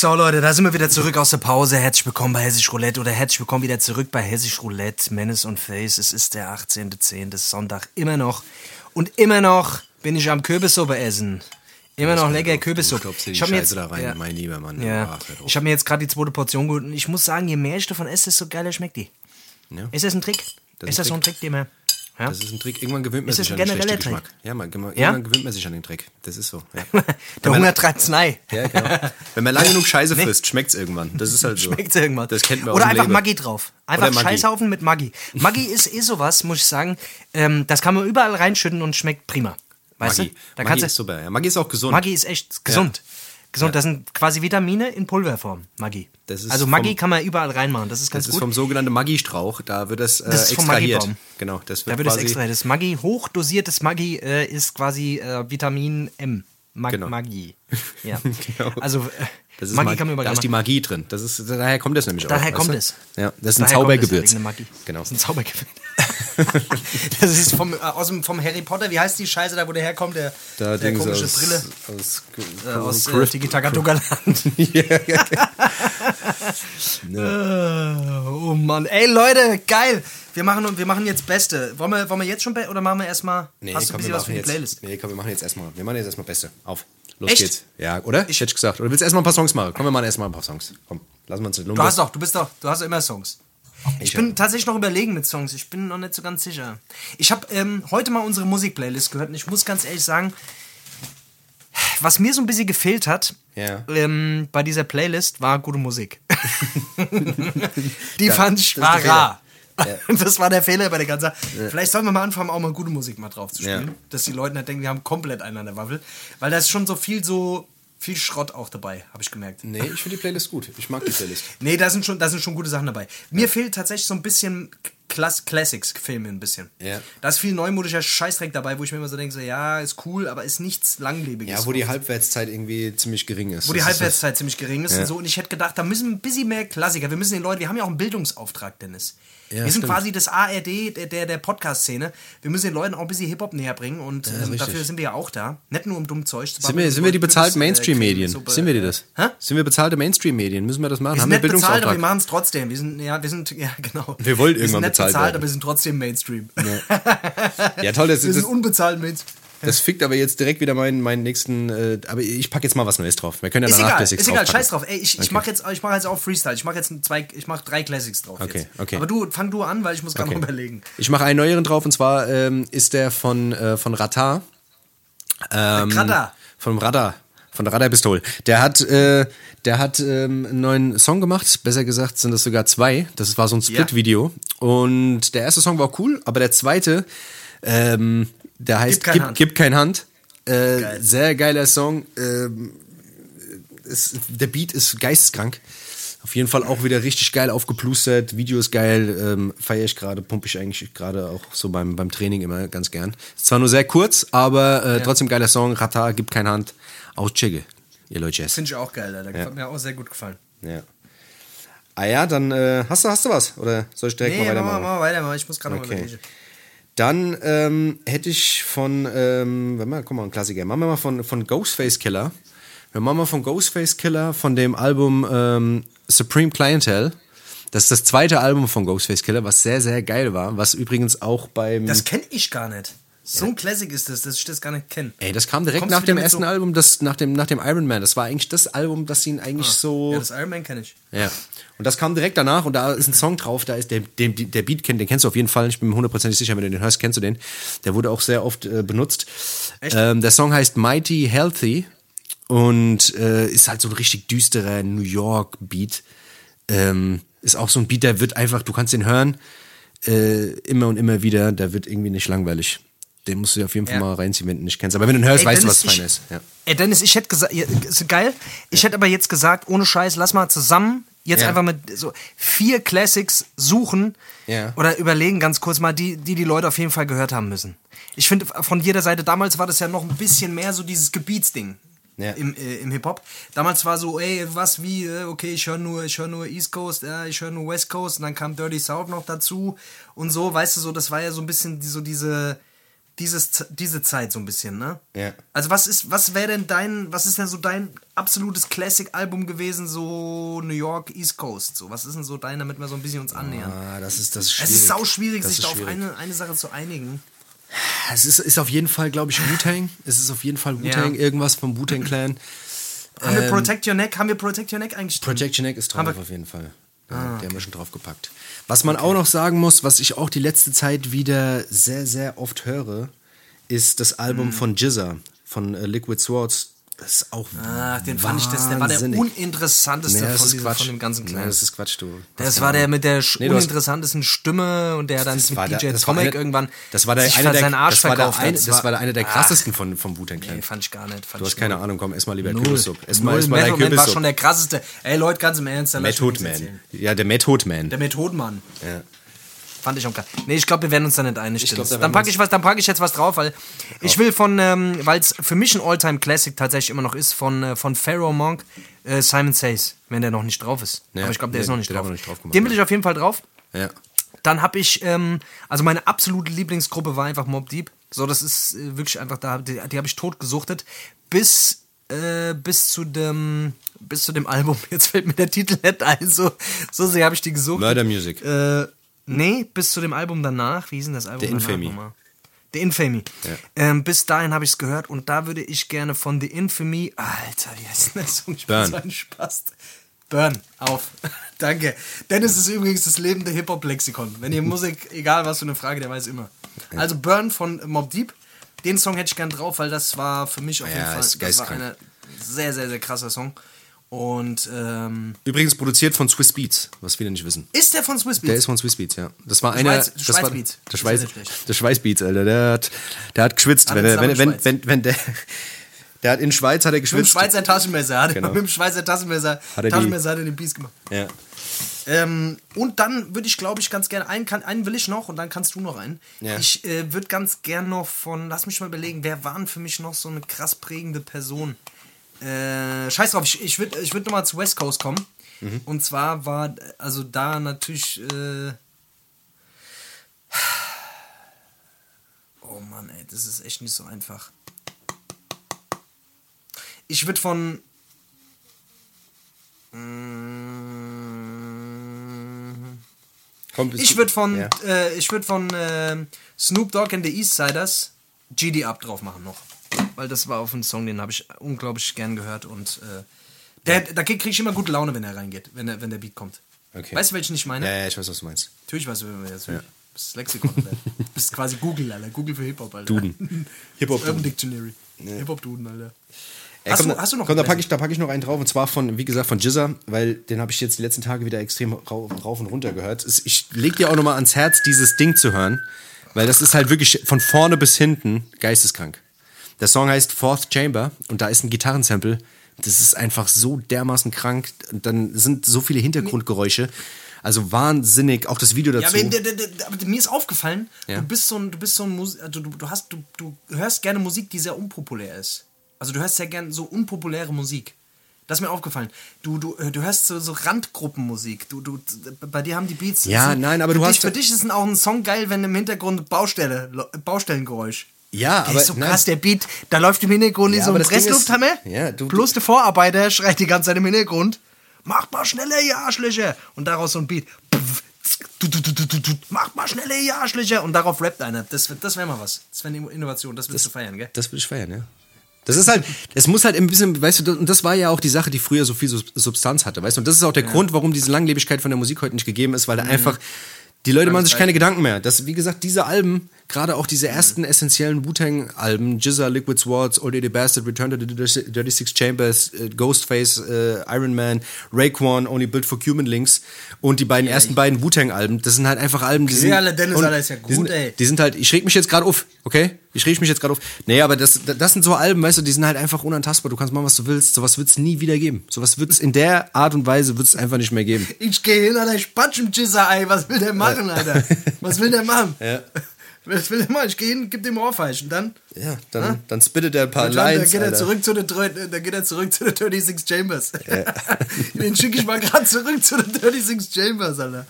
B: So Leute, da sind wir wieder zurück aus der Pause. Herzlich willkommen bei Hessisch Roulette oder herzlich willkommen wieder zurück bei Hessisch Roulette, Menace und Face. Es ist der 18.10. Sonntag immer noch. Und immer noch bin ich am Kürbissuppe essen. Immer noch lecker Kürbissuppe. Ich hab mir
A: Scheiße
B: jetzt-
A: da rein,
B: ja.
A: mein lieber Mann.
B: Ja.
A: Drauf.
B: Ich habe mir jetzt gerade die zweite Portion geholt und ich muss sagen, je mehr ich davon esse, desto geiler schmeckt die.
A: Ja.
B: Ist das ein Trick?
A: Das
B: ist
A: ist
B: das so
A: ein
B: ein Trick, den man. Ja?
A: Das ist ein Trick. Irgendwann gewöhnt man
B: Ist
A: sich an den schlechten Geschmack. Ja, man, man,
B: Ja?
A: irgendwann gewöhnt man sich an den Dreck. Das ist so. Ja.
B: Der Hunger treibt's nein.
A: Ja, genau. Wenn man lange genug Scheiße frisst, schmeckt's irgendwann. Das ist halt so.
B: Schmeckt's irgendwann.
A: Das kennt man
B: Oder einfach
A: Leben.
B: Maggi drauf. Einfach
A: Maggi.
B: Scheißhaufen mit Maggi. Maggi ist eh sowas, muss ich sagen. Ähm, das kann man überall reinschütten und schmeckt prima. Weißt
A: Maggi.
B: du? Da
A: Maggi
B: kannst
A: ist super. Ja, Maggi ist auch gesund.
B: Maggi ist echt gesund. Gesund, das sind quasi Vitamine in Pulverform, Maggi.
A: Das ist
B: also Maggi
A: vom-
B: kann man überall reinmachen, das ist ganz
A: Das ist
B: gut.
A: vom sogenannten Maggi-Strauch. Da wird das, äh,
B: Das ist vom
A: extrahiert. Genau, das wird
B: da wird es
A: quasi,
B: extra. Das Maggi, hochdosiertes Maggi äh, ist quasi äh, Vitamin M. Mag
A: Genau.
B: Maggi. Ja.
A: Genau.
B: Also äh,
A: Das ist
B: Maggi
A: Mag-
B: kann man überall
A: da ist die. Magie drin. Das ist, daher kommt das nämlich auch.
B: Daher
A: weißt
B: kommt
A: du?
B: es.
A: Ja, das ist ein
B: Daher es,
A: Zaubergewürz.
B: Maggi.
A: Genau.
B: Das ist ein Zaubergewürz. das ist vom, äh, aus dem, vom Harry Potter. Wie heißt die Scheiße da, wo der herkommt? Der,
A: Da
B: der komische
A: aus,
B: Brille.
A: Aus,
B: Äh, aus äh,
A: Griff-
B: Tiki Taka Land. Äh, oh Mann. Ey, Leute, geil. Wir machen, wir machen jetzt Beste. Wollen wir, wollen wir jetzt schon be oder machen wir erstmal.
A: Nee,
B: hast du ein
A: komm,
B: bisschen
A: wir
B: was für
A: machen
B: die
A: jetzt,
B: Playlist?
A: Nee, komm, wir machen jetzt erstmal. Wir machen jetzt erstmal Beste. Auf. Los
B: Echt?
A: geht's. Ja, oder? Ich hätte gesagt. Oder willst du erstmal ein paar Songs machen? Komm, wir machen erstmal ein paar Songs. Komm, lassen wir uns nicht
B: Du hast doch, du bist doch, du hast doch immer Songs. Ich bin tatsächlich noch überlegen mit Songs. Ich bin noch nicht so ganz sicher. Ich habe ähm, heute mal unsere Musikplaylist gehört und ich muss ganz ehrlich sagen, was mir so ein bisschen gefehlt hat
A: Ja.
B: ähm, bei dieser Playlist war gute Musik. Die fand ich war rar.
A: Fehler.
B: Das war der Fehler bei der ganzen Sache. Vielleicht sollen wir mal anfangen, auch mal gute Musik mal drauf zu spielen.
A: Ja.
B: Dass die Leute nicht denken, wir haben komplett einen an der Waffel. Weil da ist schon so viel so viel Schrott auch dabei, habe ich gemerkt.
A: Nee, ich finde die Playlist gut. Ich mag die Playlist.
B: Nee, da sind schon, da sind schon gute Sachen dabei. Mir fehlt tatsächlich so ein bisschen Class Classics-Filme ein bisschen.
A: Ja.
B: Da ist viel neumodischer Scheißdreck dabei, wo ich mir immer so denke, so, ja, ist cool, aber ist nichts Langlebiges.
A: Ja, wo die Halbwertszeit irgendwie ziemlich gering ist.
B: wo die
A: Das
B: Halbwertszeit ziemlich gering ist
A: Ja.
B: und so. Und ich hätte gedacht, da müssen ein bisschen mehr Klassiker. Wir müssen den Leuten, wir haben ja auch einen Bildungsauftrag, Dennis.
A: Ja,
B: wir sind
A: stimmt.
B: quasi das ARD der, der, der Podcast-Szene. Wir müssen den Leuten auch ein bisschen Hip-Hop näher bringen und ähm, dafür sind wir ja auch da. Nicht nur um dumm Zeug zu
A: Sind wir, sind wir die bezahlten Mainstream-Medien?
B: Suppe,
A: Sind wir die das?
B: Hä?
A: Sind wir bezahlte Mainstream-Medien? Müssen wir das machen?
B: Wir
A: Haben
B: sind
A: wir
B: nicht bezahlt, aber wir machen es trotzdem. Wir sind, ja, wir sind, ja, genau.
A: Wir wollen
B: wir
A: irgendwann
B: sind nicht
A: bezahlt
B: bezahlt,
A: werden.
B: aber wir sind trotzdem Mainstream.
A: Ja, toll, das,
B: Wir sind
A: das,
B: unbezahlt Mainstream.
A: Das fickt aber jetzt direkt wieder meinen, meinen nächsten. Äh, aber ich packe jetzt mal was Neues drauf. Wir können ja
B: Ist
A: danach
B: egal,
A: Classics
B: ist egal, scheiß drauf. Ey, ich, ich
A: Okay.
B: mache jetzt, ich mach jetzt auch Freestyle. Ich mache jetzt zwei, ich mache drei Classics drauf.
A: Okay,
B: jetzt.
A: okay.
B: Aber du, fang du an, weil ich muss gerade
A: Okay.
B: noch überlegen.
A: Ich mache einen neueren drauf und zwar ähm, ist der von, äh, von Radar. Ähm,
B: Radar.
A: Vom Radar. Von der Radarpistole. Der hat, äh, der hat ähm, einen neuen Song gemacht. Besser gesagt sind das sogar zwei. Das war so ein Split-Video. Und der erste Song war cool, aber der zweite, ähm, der heißt
B: kein
A: Gib. Gib kein Hand. Äh, sehr geiler Song. Ähm, ist, der Beat ist geisteskrank. Auf jeden Fall auch wieder richtig geil aufgeplustert. Video ist geil. Ähm, Feiere ich gerade, pumpe ich eigentlich gerade auch so beim, beim Training immer ganz gern. Ist zwar nur sehr kurz, aber äh, trotzdem geiler Song. Rata gibt keine Hand. Aus Chigge, ihr Leute.
B: Finde ich auch geil, Alter. Hat mir auch sehr gut gefallen.
A: Ja. Ah ja, dann äh, hast, du, hast du was? Oder soll ich direkt
B: Nee,
A: mal
B: mach mal,
A: weitermachen?
B: mach mal weiter, mal. ich muss gerade
A: Okay.
B: überlegen.
A: Dann ähm, hätte ich von, ähm, mal, guck mal, ein Klassiker. Machen wir mal von, von Ghostface Killer. Wir machen mal von Ghostface Killer von dem Album ähm, Supreme Clientele. Das ist das zweite Album von Ghostface Killer, was sehr, sehr geil war. Was übrigens auch beim.
B: Das kenne ich gar nicht. So ein Classic ist das, dass ich das gar nicht kenne.
A: ey, das kam direkt
B: Kommst
A: nach dem ersten
B: so-
A: Album, das, nach, dem, nach dem Iron Man. Das war eigentlich das Album, das ihn eigentlich so.
B: Ah. Ja, das Iron Man kenne ich.
A: Ja. Und das kam direkt danach und da ist ein Song drauf, da ist der, der, der Beat, kennt, den kennst du auf jeden Fall, ich bin mir hundertprozentig sicher, wenn du den hörst, kennst du den. Der wurde auch sehr oft äh, benutzt. Ähm, der Song heißt Mighty Healthy und äh, ist halt so ein richtig düsterer New York Beat. Ähm, ist auch so ein Beat, der wird einfach, du kannst den hören, äh, immer und immer wieder, der wird irgendwie nicht langweilig. Den musst du dir auf jeden Fall
B: Ja.
A: mal reinziehen, wenn du nicht kennst. Aber wenn du ihn hörst,
B: Ey,
A: weißt du,
B: Dennis,
A: was fein ist. Ja.
B: Ey, Dennis, ich hätte gesagt, ist geil. Ich hätte aber jetzt gesagt, ohne Scheiß, lass mal zusammen jetzt
A: Ja.
B: einfach mit so vier Classics suchen
A: Ja.
B: oder überlegen ganz kurz mal, die, die die Leute auf jeden Fall gehört haben müssen. Ich finde, von jeder Seite, damals war das ja noch ein bisschen mehr so dieses Gebietsding.
A: Ja.
B: Im, äh, im Hip-Hop. Damals war so, ey, was wie, äh, okay, ich höre nur, ich höre nur East Coast, äh, ich höre nur West Coast und dann kam Dirty South noch dazu und so, weißt du, so, das war ja so ein bisschen die- so diese, dieses, diese Zeit so ein bisschen, ne?
A: Ja.
B: Also was ist, was wäre denn dein, was ist denn so dein absolutes Classic-Album gewesen, so New York, East Coast, so? Was ist denn so dein, damit wir so ein bisschen uns annähern?
A: Ah, das ist das
B: es
A: schwierig.
B: ist sau schwierig,
A: Das
B: sich da auf eine, eine Sache zu einigen.
A: Es ist, ist auf jeden Fall, glaube ich, Wu-Tang. Es ist auf jeden Fall Wu-Tang,
B: Ja.
A: irgendwas vom Wu-Tang Clan.
B: Haben wir Protect Your Neck? Haben wir Protect Your Neck eigentlich drin?
A: Projection Egg ist drauf auf jeden Fall. Ja, Der haben wir schon drauf gepackt. Was man auch noch sagen muss, was ich auch die letzte Zeit wieder sehr, sehr oft höre, ist das Album
B: Hm.
A: von Jizza, von äh, Liquid Swords. Das ist auch
B: Ach, den fand ich, das, der war der uninteressanteste
A: Nee, das
B: von, diesem, von dem ganzen
A: Nee,
B: Clan.
A: das ist Quatsch, du.
B: das war der mit der
A: Nee,
B: uninteressantesten Stimme und der dann
A: Das
B: mit
A: der-
B: DJ
A: das
B: Tomek irgendwann
A: Das war der
B: sich
A: eine der,
B: seinen Arsch
A: das war der,
B: verkauft
A: eine,
B: hat.
A: das war der eine der
B: Ach,
A: krassesten von, vom Wu-Tang Clan.
B: Nee, fand ich gar nicht. Fand
A: Du hast keine. Ahnung, komm, ess mal lieber. Kürbissup. Ess mal,
B: Null.
A: ess mal dein
B: Method Man war schon der krasseste. Ey, Leute, ganz im Ernst.
A: Method Man. Ja, der Method Man.
B: Der Methodenmann.
A: Ja.
B: Fand ich auch geil. Nee, ich glaube, wir werden uns da nicht einig.
A: Ich glaub,
B: Dennis.
A: da
B: dann packe ich was, dann packe ich jetzt was drauf, weil ich will von, ähm, weil es für mich ein Alltime Classic tatsächlich immer noch ist, von, äh, von Pharaoh Monk, äh, Simon Says, wenn der noch nicht drauf ist.
A: Ja,
B: Aber ich glaube, der
A: nee,
B: ist noch nicht drauf.
A: wir nicht drauf gemacht,
B: Den will ich auf jeden Fall drauf.
A: Ja.
B: Dann habe ich, ähm, also meine absolute Lieblingsgruppe war einfach Mob Deep. So, das ist äh, wirklich einfach da, die, die habe ich tot gesuchtet. Bis, äh, bis zu dem, bis zu dem Album. Jetzt fällt mir der Titel nicht ein. So, so sehr habe ich die gesucht.
A: Murder Music.
B: Äh, nee, bis zu dem Album danach. Wie hieß denn das Album
A: The Infamy.
B: nochmal? The Infamy. Ähm, bis dahin habe ich es gehört und da würde ich gerne von The Infamy. Alter, wie heißt denn der Song? Ich bin
A: Burn.
B: so ein Spast. Burn, auf. Danke. Dennis ist übrigens das lebende Hip-Hop-Lexikon. Wenn ihr Musik, egal was für eine Frage, der weiß immer. Also Burn von Mob Deep. Den Song hätte ich gern drauf, weil das war für mich auf
A: Ja,
B: jeden Fall das war ein sehr, sehr, sehr krasser Song. Und ähm,
A: Übrigens produziert von Swiss Beats, was viele nicht wissen.
B: ist der von Swiss Beats?
A: Der ist von Swiss Beats, ja. Das war einer.
B: Schweiz-
A: das
B: Schweiz
A: war,
B: Beats.
A: Der Schweiz,
B: schlecht.
A: der Schweiz Beats, Alter. Der hat, der hat geschwitzt. Wenn,
B: er
A: er, wenn, wenn, wenn, wenn der. Der hat in Schweiz hat er
B: Mit dem
A: geschwitzt.
B: Schweizer Taschenmesser. Hat
A: Genau.
B: Mit dem Schweizer Taschenmesser,
A: Hat er die-
B: Taschenmesser hat er den Bies gemacht.
A: Ja.
B: Ähm, und dann würde ich, glaube ich, ganz gerne einen, kann, einen will ich noch und dann kannst du noch einen.
A: Ja.
B: Ich äh, würde ganz gern noch von, lass mich mal überlegen, wer waren für mich noch so eine krass prägende Person? Äh, scheiß drauf, ich, ich würde ich würd nochmal zu West Coast kommen.
A: Mhm.
B: Und zwar war, also da natürlich, äh, oh Mann, ey, das ist echt nicht so einfach. Ich würde von,
A: Komm, bist
B: Ich würde von,
A: Ja.
B: äh, ich würd von äh, Snoop Dogg and the Eastsiders GD Up drauf machen noch. Weil das war auf einen Song, den habe ich unglaublich gern gehört und äh, der, da kriege ich immer gute Laune, wenn er reingeht, wenn, der, wenn der Beat kommt.
A: Okay.
B: Weißt du, welchen ich meine?
A: Ja, ja, ich weiß, was du meinst.
B: Natürlich weißt du, wenn wir jetzt. Ja. Das ist Lexikon, Alter. Du bist quasi Google, Alter. Google für Hip-Hop, Alter.
A: Duden. Hip-Hop
B: Urban. Dictionary. Hip-Hop-Duden, Alter.
A: Ey,
B: Hast
A: komm,
B: du- hast du noch
A: komm, da packe ich, da pack ich noch einen drauf und zwar von, wie gesagt, von Jizza, weil den habe ich jetzt die letzten Tage wieder extrem rauf, und runter gehört. Ich leg dir auch nochmal ans Herz, dieses Ding zu hören, weil das ist halt wirklich von vorne bis hinten geisteskrank. Der Song heißt Fourth Chamber und da ist ein Gitarrensample. Das ist einfach so dermaßen krank. Und dann sind so viele Hintergrundgeräusche. Also wahnsinnig, auch das Video dazu.
B: Ja, aber, der, der, der, aber mir ist aufgefallen,
A: Ja.
B: du bist so ein, du bist so ein Mus also du, du hast, du, du hörst gerne Musik, die sehr unpopulär ist. Also du hörst sehr gerne so unpopuläre Musik. Das ist mir aufgefallen. Du, du, äh, du hörst so, so Randgruppenmusik. Du, du, bei dir haben die Beats.
A: Ja,
B: sind-
A: nein, aber
B: für
A: du
B: dich,
A: hast-
B: Für dich ist auch ein Song geil, wenn im Hintergrund Baustelle, Baustellengeräusch.
A: Ja,
B: Der
A: aber
B: ist so
A: nein.
B: krass, der Beat. Da läuft im Hintergrund
A: Ja,
B: so ein Presslufthammer.
A: Ja, du-
B: Bloß der Vorarbeiter schreit die ganze Zeit im Hintergrund. Macht mal schneller, ihr Arschlöcher. Und daraus so ein Beat. Du, du, du, du, du, du. Macht mal schneller, ihr Arschlöcher. Und darauf rappt einer. Das, das wäre mal was. Das wäre eine Innovation. Das willst du feiern, gell?
A: Das würde ich feiern, ja. Das ist halt, es muss halt ein bisschen, weißt du, und das war ja auch die Sache, die früher so viel Sub- Substanz hatte, weißt du, und das ist auch der Grund, warum diese Langlebigkeit von der Musik heute nicht gegeben ist, weil
B: Mhm.
A: da einfach, die Leute machen sich keine Gedanken mehr. Das, wie gesagt, diese Alben, gerade auch diese ersten essentiellen Wu-Tang-Alben, Jizza, Liquid Swords, Old Lady Bastard, Return to the Dirty Six Chambers, äh, Ghostface, äh, Iron Man, Raekwon, Only Built for Human Links und die beiden ersten beiden Wu-Tang-Alben, das sind halt einfach Alben, die sind...
B: Alter, Dennis,
A: und
B: Alter, ist ja
A: die
B: gut,
A: sind,
B: ey.
A: Die sind halt, ich reg mich jetzt gerade auf, okay? Ich reg mich jetzt gerade auf. Nee, aber das, das sind so Alben, weißt du, die sind halt einfach unantastbar. Du kannst machen, was du willst. Sowas wird es nie wieder geben. Sowas wird es in der Art und Weise wird es einfach nicht mehr geben.
B: Ich gehe hin, Alter, ich patsch im Jizzer-Ei. Was will der machen, Alter? Was will der machen?
A: Ja.
B: Was will machen? Ich gehe hin, gib dem Ohrfeigen. Dann,
A: Ja, dann, dann spittet er ein paar
B: dann, dann,
A: Lines.
B: geht er zurück zu den, dann geht er zurück zu den 36 Chambers. Den schicke ich mal gerade zurück zu den 36 Chambers, Alter.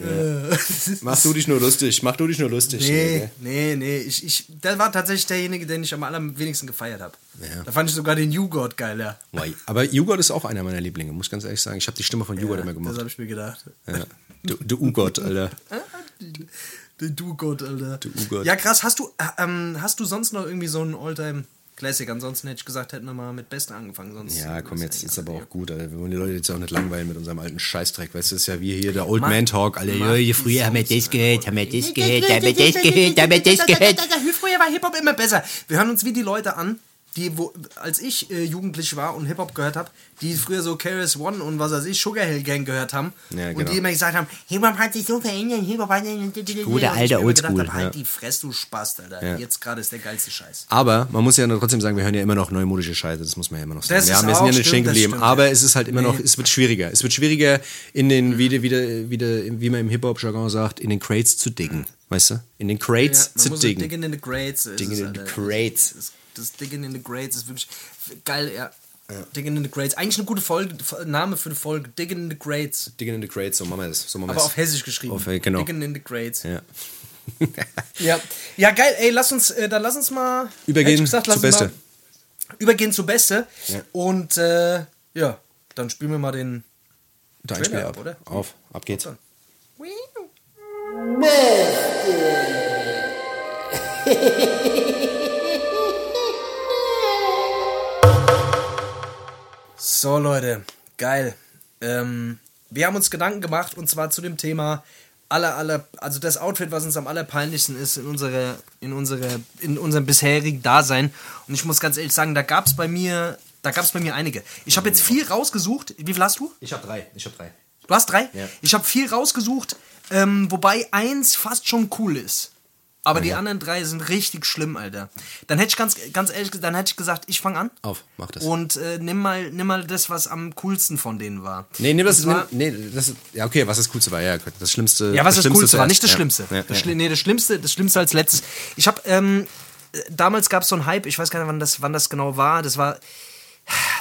B: Äh,
A: Mach du dich nur lustig. Mach du dich nur lustig.
B: Nee,
A: Okay.
B: nee, nee. Ich, ich, der war tatsächlich derjenige, den ich am allerwenigsten gefeiert habe.
A: Ja.
B: Da fand ich sogar den YouGod geil, ja.
A: Aber Joghurt ist auch einer meiner Lieblinge, muss ich ganz ehrlich sagen. Ich habe die Stimme von Joghurt immer
B: Das
A: gemacht.
B: habe ich mir gedacht.
A: Ja. Du, du U-Gott, Alter.
B: Der Du-Gott, Alter.
A: Der U-Gott.
B: Ja, krass. Hast du, äh, ähm, hast du sonst noch irgendwie so einen Alltime Classic? Ansonsten hätte ich gesagt, hätten wir mal mit Besten angefangen. Sonst
A: Ja, komm, jetzt
B: ist
A: aber auch gut, Alter. Wir wollen die Leute jetzt auch nicht langweilen mit unserem alten Scheißdreck. Weißt du, ist ja wie hier der Old Man Talk, Alter. Ja, hier früher haben wir das gehört, haben wir das gehört, haben wir das gehört, haben wir das gehört.
B: Früher war Hip-Hop immer besser. Wir hören uns wie die Leute an, die, wo, als ich äh, jugendlich war und Hip-Hop gehört habe, die früher so Keras One und was weiß ich, Sugar Hill Gang gehört haben.
A: Ja,
B: Und
A: genau.
B: die immer gesagt haben, Hip-Hop hat sich so verändert, Hip-Hop hat sich...
A: Gute alte Oldschool,
B: Halt
A: ja.
B: die Fresse, du Spaß, Alter.
A: Ja.
B: Jetzt gerade ist der geilste Scheiß.
A: Aber man muss ja trotzdem sagen, wir hören ja immer noch neumodische Scheiße, das muss man ja immer noch sagen.
B: Das
A: ja, wir sind ja nicht stehen geblieben, aber
B: ja.
A: es ist halt immer noch,
B: Nee.
A: es wird schwieriger. Es wird schwieriger, in den, wieder, wieder, wieder, wie man im Hip-Hop-Jargon sagt, in den Crates zu diggen. Weißt du? In den Crates
B: man
A: zu diggen.
B: Digging in the ist
A: Digging in the. Crates.
B: Das, Digging in the Grades ist wirklich geil, ja. Digging in the Grades. Eigentlich eine gute Folge, Name für eine Folge. Digging in the Grades.
A: Digging in the Crates, so machen wir das. So machen wir
B: Aber
A: das.
B: auf Hessisch geschrieben.
A: Auf, äh, genau.
B: Digging in the Grades.
A: Ja.
B: Ja. ja, geil. Ey, lass uns, äh, dann lass uns mal
A: Übergehen
B: gesagt, lass
A: zu
B: uns
A: Beste.
B: Mal übergehen zu Beste.
A: Ja.
B: Und äh, ja, dann spielen wir mal den.
A: Einspieler
B: Trailer
A: ab.
B: ab, oder?
A: Auf, ab geht's.
B: Dann. So, Leute, geil. Ähm, wir haben uns Gedanken gemacht und zwar zu dem Thema aller, aller, also das Outfit, was uns am allerpeinlichsten ist in unserer, in unsere, in unserem bisherigen Dasein. Und ich muss ganz ehrlich sagen, da gab es bei mir, da gab es bei mir einige. Ich habe jetzt viel rausgesucht. Wie viel hast du?
A: Ich hab drei. Ich hab drei.
B: Du hast drei?
A: Ja.
B: Ich habe viel rausgesucht, ähm, wobei eins fast schon cool ist. Aber die anderen drei sind richtig schlimm, Alter. Dann hätte ich ganz, ganz ehrlich, dann hätte ich gesagt, ich fange an.
A: Auf, mach das.
B: Und äh, nimm, mal, nimm mal das, was am coolsten von denen war.
A: Nee, nimm das, nimm, nee, das ja, okay, was das Coolste war, ja, das Schlimmste.
B: Ja, was das,
A: Schlimmste
B: Coolste war, nicht das
A: Ja.
B: Schlimmste.
A: Ja,
B: das,
A: ja.
B: Nee, das Schlimmste, das Schlimmste als letztes. Ich habe, ähm, äh, damals gab es so einen Hype, ich weiß gar nicht, wann das, wann das genau war. Das war,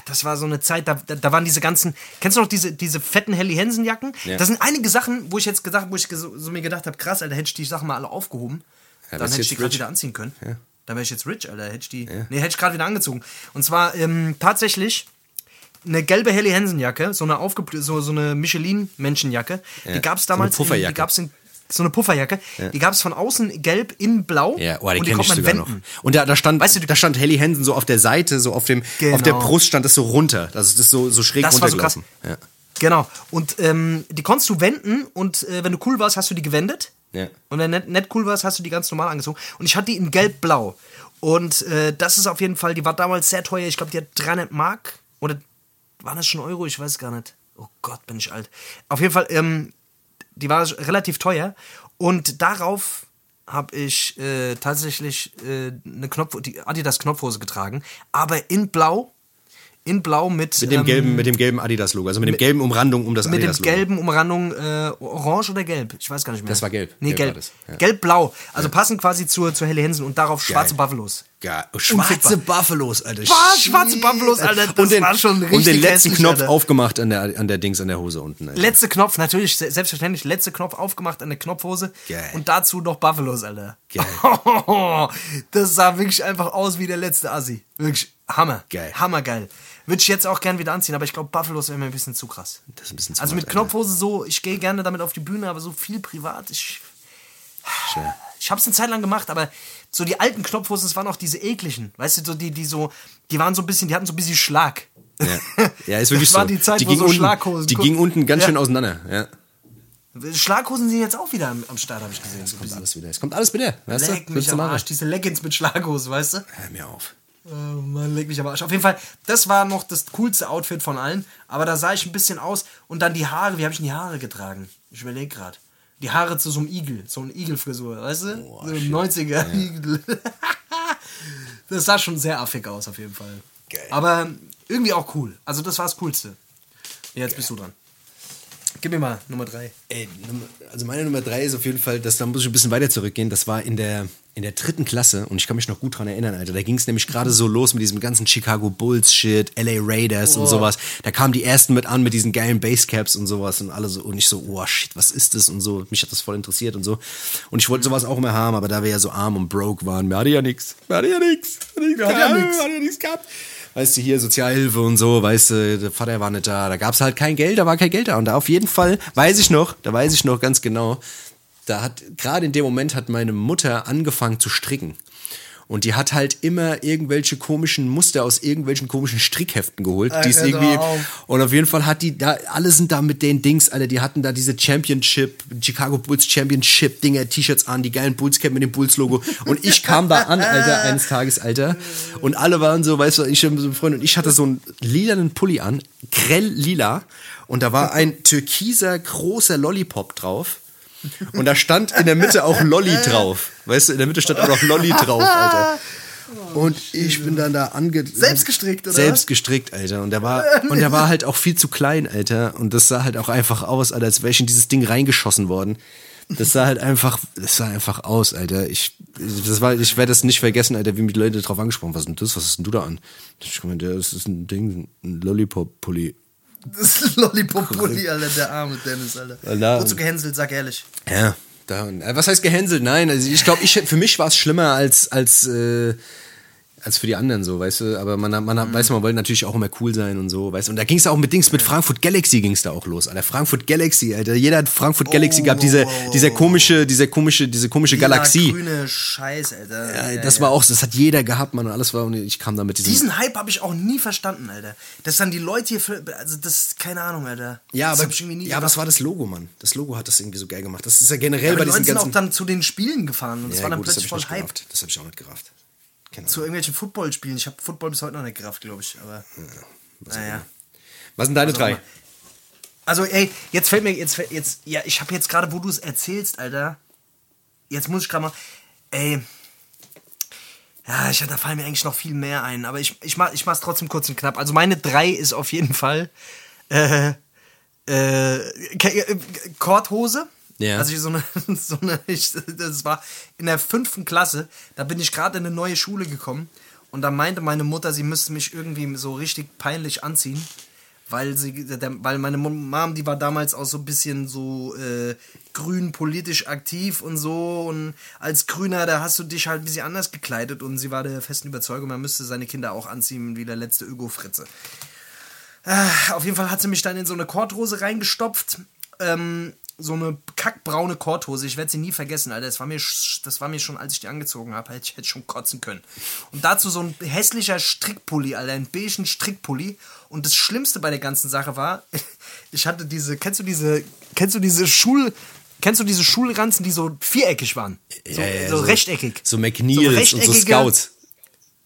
B: das war so eine Zeit, da, da, waren diese ganzen, kennst du noch diese, diese fetten Helly Hansen Jacken?
A: Ja.
B: Das sind einige Sachen, wo ich jetzt gesagt, wo ich so, so mir gedacht habe, krass, Alter, hätte ich die Sachen mal alle aufgehoben,
A: Ja,
B: dann hätte ich die gerade wieder anziehen können. Dann wäre ich jetzt rich, Alter, hätte ich die, nee, hätte ich gerade wieder angezogen. Und zwar, ähm, tatsächlich, eine gelbe Helly Hansen Jacke, so eine aufgeblü so, so eine Michelin Menschenjacke, die gab es
A: So eine
B: damals, in,
A: Pufferjacke.
B: die gab's in so eine Pufferjacke, die gab es von außen gelb, innen blau
A: Ja, oh,
B: die
A: kenne ich
B: konnte man
A: sogar
B: wenden.
A: noch. Und da, da stand,
B: Weißt du,
A: da stand Helly Hansen so auf der Seite, so auf dem,
B: Genau.
A: auf der Brust stand das so runter. Das ist so, so schräg
B: Das war so krass.
A: runtergelaufen.
B: Genau. Und ähm, die konntest du wenden und äh, wenn du cool warst, hast du die gewendet.
A: Ja.
B: Und wenn nicht, nicht cool warst, hast du die ganz normal angezogen. Und ich hatte die in gelb-blau. Und äh, das ist auf jeden Fall, die war damals sehr teuer. Ich glaube, die hat 300 Mark. Oder waren das schon Euro? Ich weiß gar nicht. Oh Gott, bin ich alt. Auf jeden Fall, ähm, die war relativ teuer. Und darauf habe ich äh, tatsächlich äh, eine Knopf, die Adidas Knopfhose getragen. Aber in blau. In blau mit.
A: Mit dem
B: ähm,
A: gelben, mit dem gelben Adidas-Logo, also mit dem gelben Umrandung um das
B: mit dem
A: Adidas-Logo.
B: gelben Umrandung, äh, orange oder gelb? Ich weiß gar nicht mehr.
A: Das war gelb.
B: Nee,
A: Gelb war
B: gelb.
A: das, ja.
B: Gelb-blau. Also passend quasi zur, zur Helle Hensen und darauf schwarze Buffalos.
A: Geil. Oh, schwarze
B: Unfickbar.
A: Buffalos, Alter.
B: Was? Schwarze Buffalos, Alter. Das
A: und den,
B: war schon richtig
A: Und den letzten
B: hässlich,
A: Knopf
B: Alter.
A: aufgemacht an der, an der Dings, an der Hose unten. Alter.
B: Letzte Knopf, natürlich, se- selbstverständlich, letzte Knopf aufgemacht an der Knopfhose.
A: Geil.
B: Und dazu noch Buffalos, Alter.
A: Geil.
B: Das sah wirklich einfach aus wie der letzte Assi. Wirklich Hammer.
A: Geil.
B: Hammergeil. Würde ich jetzt auch gern wieder anziehen, aber ich glaube, Buffalos wäre mir ein bisschen zu krass.
A: Das ist ein bisschen zu
B: Also mit. Knopfhose so, ich gehe gerne damit auf die Bühne, aber so viel privat, ich.
A: Schwer.
B: Ich hab's eine Zeit lang gemacht, aber so die alten Knopfhosen, das waren auch diese ekligen. Weißt du, so die, die so, die waren so ein bisschen, die hatten so ein bisschen Schlag.
A: Ja. ja, ist wirklich
B: Das war
A: so.
B: die Zeit,
A: die
B: wo so
A: unten,
B: Schlaghosen-
A: Die ging unten ganz
B: Ja.
A: schön auseinander. Ja.
B: Schlaghosen sind jetzt auch wieder am, am Start, habe ich gesehen. Ein
A: Kommt alles wieder. Es kommt alles wieder. Weißt
B: Leck
A: du?
B: mich am? Arsch, diese Leggings mit Schlaghose, weißt du?
A: Hör mir auf.
B: Oh Mann, leg mich am Arsch. Auf jeden Fall, das war noch das coolste Outfit von allen. Aber da sah ich ein bisschen aus. Und dann die Haare, wie habe ich denn die Haare getragen? Ich überlege gerade. Die Haare zu so einem Igel, so eine Igelfrisur, weißt du? so ein 90er Igel. das sah schon sehr affig aus, auf jeden Fall.
A: Geil.
B: Aber irgendwie auch cool. Also, das war das Coolste. Jetzt bist du dran. Gib mir mal Nummer 3.
A: Ey, also meine Nummer drei ist auf jeden Fall, das, da muss ich ein bisschen weiter zurückgehen. Das war in der, in der dritten Klasse und ich kann mich noch gut dran erinnern, Alter. Da ging es nämlich gerade so los mit diesem ganzen Chicago Bulls Shit, LA Raiders und sowas. Da kamen die ersten mit an mit diesen geilen Basecaps und sowas und alle so und ich so, oh shit, was ist das und so. Mich hat das voll interessiert und so. Und ich wollte sowas auch immer haben, aber da wir ja so arm und broke waren, mir hatte ja nix. Mir hatte ja nix. Mir hatte
B: ja nix.
A: Hatte ja nix gehabt. Weißt du, hier Sozialhilfe und so, weißt du, der Vater war nicht da, da gab's halt kein Geld, da war kein Geld da. Und da auf jeden Fall, weiß ich noch, da weiß ich noch ganz genau, da hat, gerade in dem Moment hat meine Mutter angefangen zu stricken. Und die hat halt immer irgendwelche komischen Muster aus irgendwelchen komischen Strickheften geholt. Die ist irgendwie,
B: auf.
A: und auf jeden Fall hat die da, alle sind da mit den Dings, Alter, die hatten da diese Championship, Chicago Bulls Championship Dinger, T-Shirts an, die geilen Bulls Cap mit dem Bulls Logo. Und ich kam da an, Alter, eines Tages, Alter. Und alle waren so, weißt du, ich und so ein Freund und ich hatte so einen lilanen Pulli an, grell lila. Und da war ein türkiser großer Lollipop drauf. Und da stand in der Mitte auch Lolli drauf. Weißt du, in der Mitte stand auch noch Lolli drauf, Alter. Und ich bin dann da ange...
B: Selbst gestrickt, oder
A: Selbst gestrickt, Alter. Und der war, und der war halt auch viel zu klein, Alter. Und das sah halt auch einfach aus, Alter, als wäre ich in dieses Ding reingeschossen worden. Das sah halt einfach, das sah einfach aus, Alter. Ich, das war, ich werde das nicht vergessen, Alter, wie mich die Leute drauf angesprochen haben. Was ist denn das? Was hast denn du da an? Ich meine, das ist ein Ding, ein Lollipop-Pulli.
B: Das ist Lollipop-Pulli, Alter, der arme Dennis, Alter.
A: Alter.
B: Wurdest du gehänselt, sag ehrlich.
A: Ja, da, äh, was heißt gehänselt? Nein, also ich glaube, ich, für mich war es schlimmer als, als, äh, als für die anderen so, weißt du. Aber man, man, weiß, man wollte natürlich auch immer cool sein und so, weißt du. Und da ging es auch mit Dings, mit Frankfurt Galaxy ging es da auch los, Alter. Frankfurt Galaxy, Alter. Jeder hat Frankfurt Galaxy gehabt, diese, dieser komische, diese komische, diese komische Galaxie.
B: grüne Scheiß, Alter.
A: Ja, das war auch, das hat jeder gehabt, man. Und alles war, und ich kam da mit diesem.
B: Diesen Hype habe ich auch nie verstanden, Alter. Dass dann die Leute hier, für, also das, keine Ahnung, Alter.
A: ja,
B: das
A: aber,
B: hab ich irgendwie nie
A: ja, aber das
B: gerafft.
A: war das Logo, Mann. Das Logo hat das irgendwie so geil gemacht. Das ist ja generell
B: aber
A: bei
B: die Leute
A: diesen
B: sind auch dann zu den Spielen gefahren und es
A: ja,
B: war dann
A: gut, das
B: plötzlich
A: ich
B: voll
A: nicht
B: Hype.
A: Das habe ich auch nicht gerafft. Keine
B: Zu irgendwelchen Footballspielen. Ich habe Football bis heute noch nicht gerafft, glaube ich. Aber naja.
A: Was sind deine
B: auch
A: drei?
B: Also, ey, jetzt fällt mir, jetzt, jetzt, ja, ich habe jetzt gerade, wo du es erzählst, Alter, jetzt muss ich gerade mal, ey, ja, ich, da fallen mir eigentlich noch viel mehr ein, aber ich, ich, mach, ich mach's trotzdem kurz und knapp. Also meine drei ist auf jeden Fall, äh, äh, äh, Korthose.
A: Ja.
B: Also so eine, so eine ich, das war in der fünften Klasse, da bin ich gerade in eine neue Schule gekommen und da meinte meine Mutter, sie müsste mich irgendwie so richtig peinlich anziehen, weil sie, der, weil meine Mom, die war damals auch so ein bisschen so äh, grün politisch aktiv und so und als Grüner, da hast du dich halt ein bisschen anders gekleidet und sie war der festen Überzeugung, man müsste seine Kinder auch anziehen wie der letzte Öko-Fritze. Ah, Auf jeden Fall hat sie mich dann in so eine Korthose reingestopft. Ähm, so eine kackbraune Korthose. Ich werde sie nie vergessen, Alter. Das war, mir, das war mir schon, als ich die angezogen habe, hätte ich hätte schon kotzen können. Und dazu so ein hässlicher Strickpulli, Alter. Ein beigen Strickpulli. Und das Schlimmste bei der ganzen Sache war, ich hatte diese, kennst du diese, kennst du diese Schul, kennst du diese Schulranzen, die so viereckig waren? So,
A: Ja, ja,
B: so, rechteckig.
A: So McNeils und so Scouts.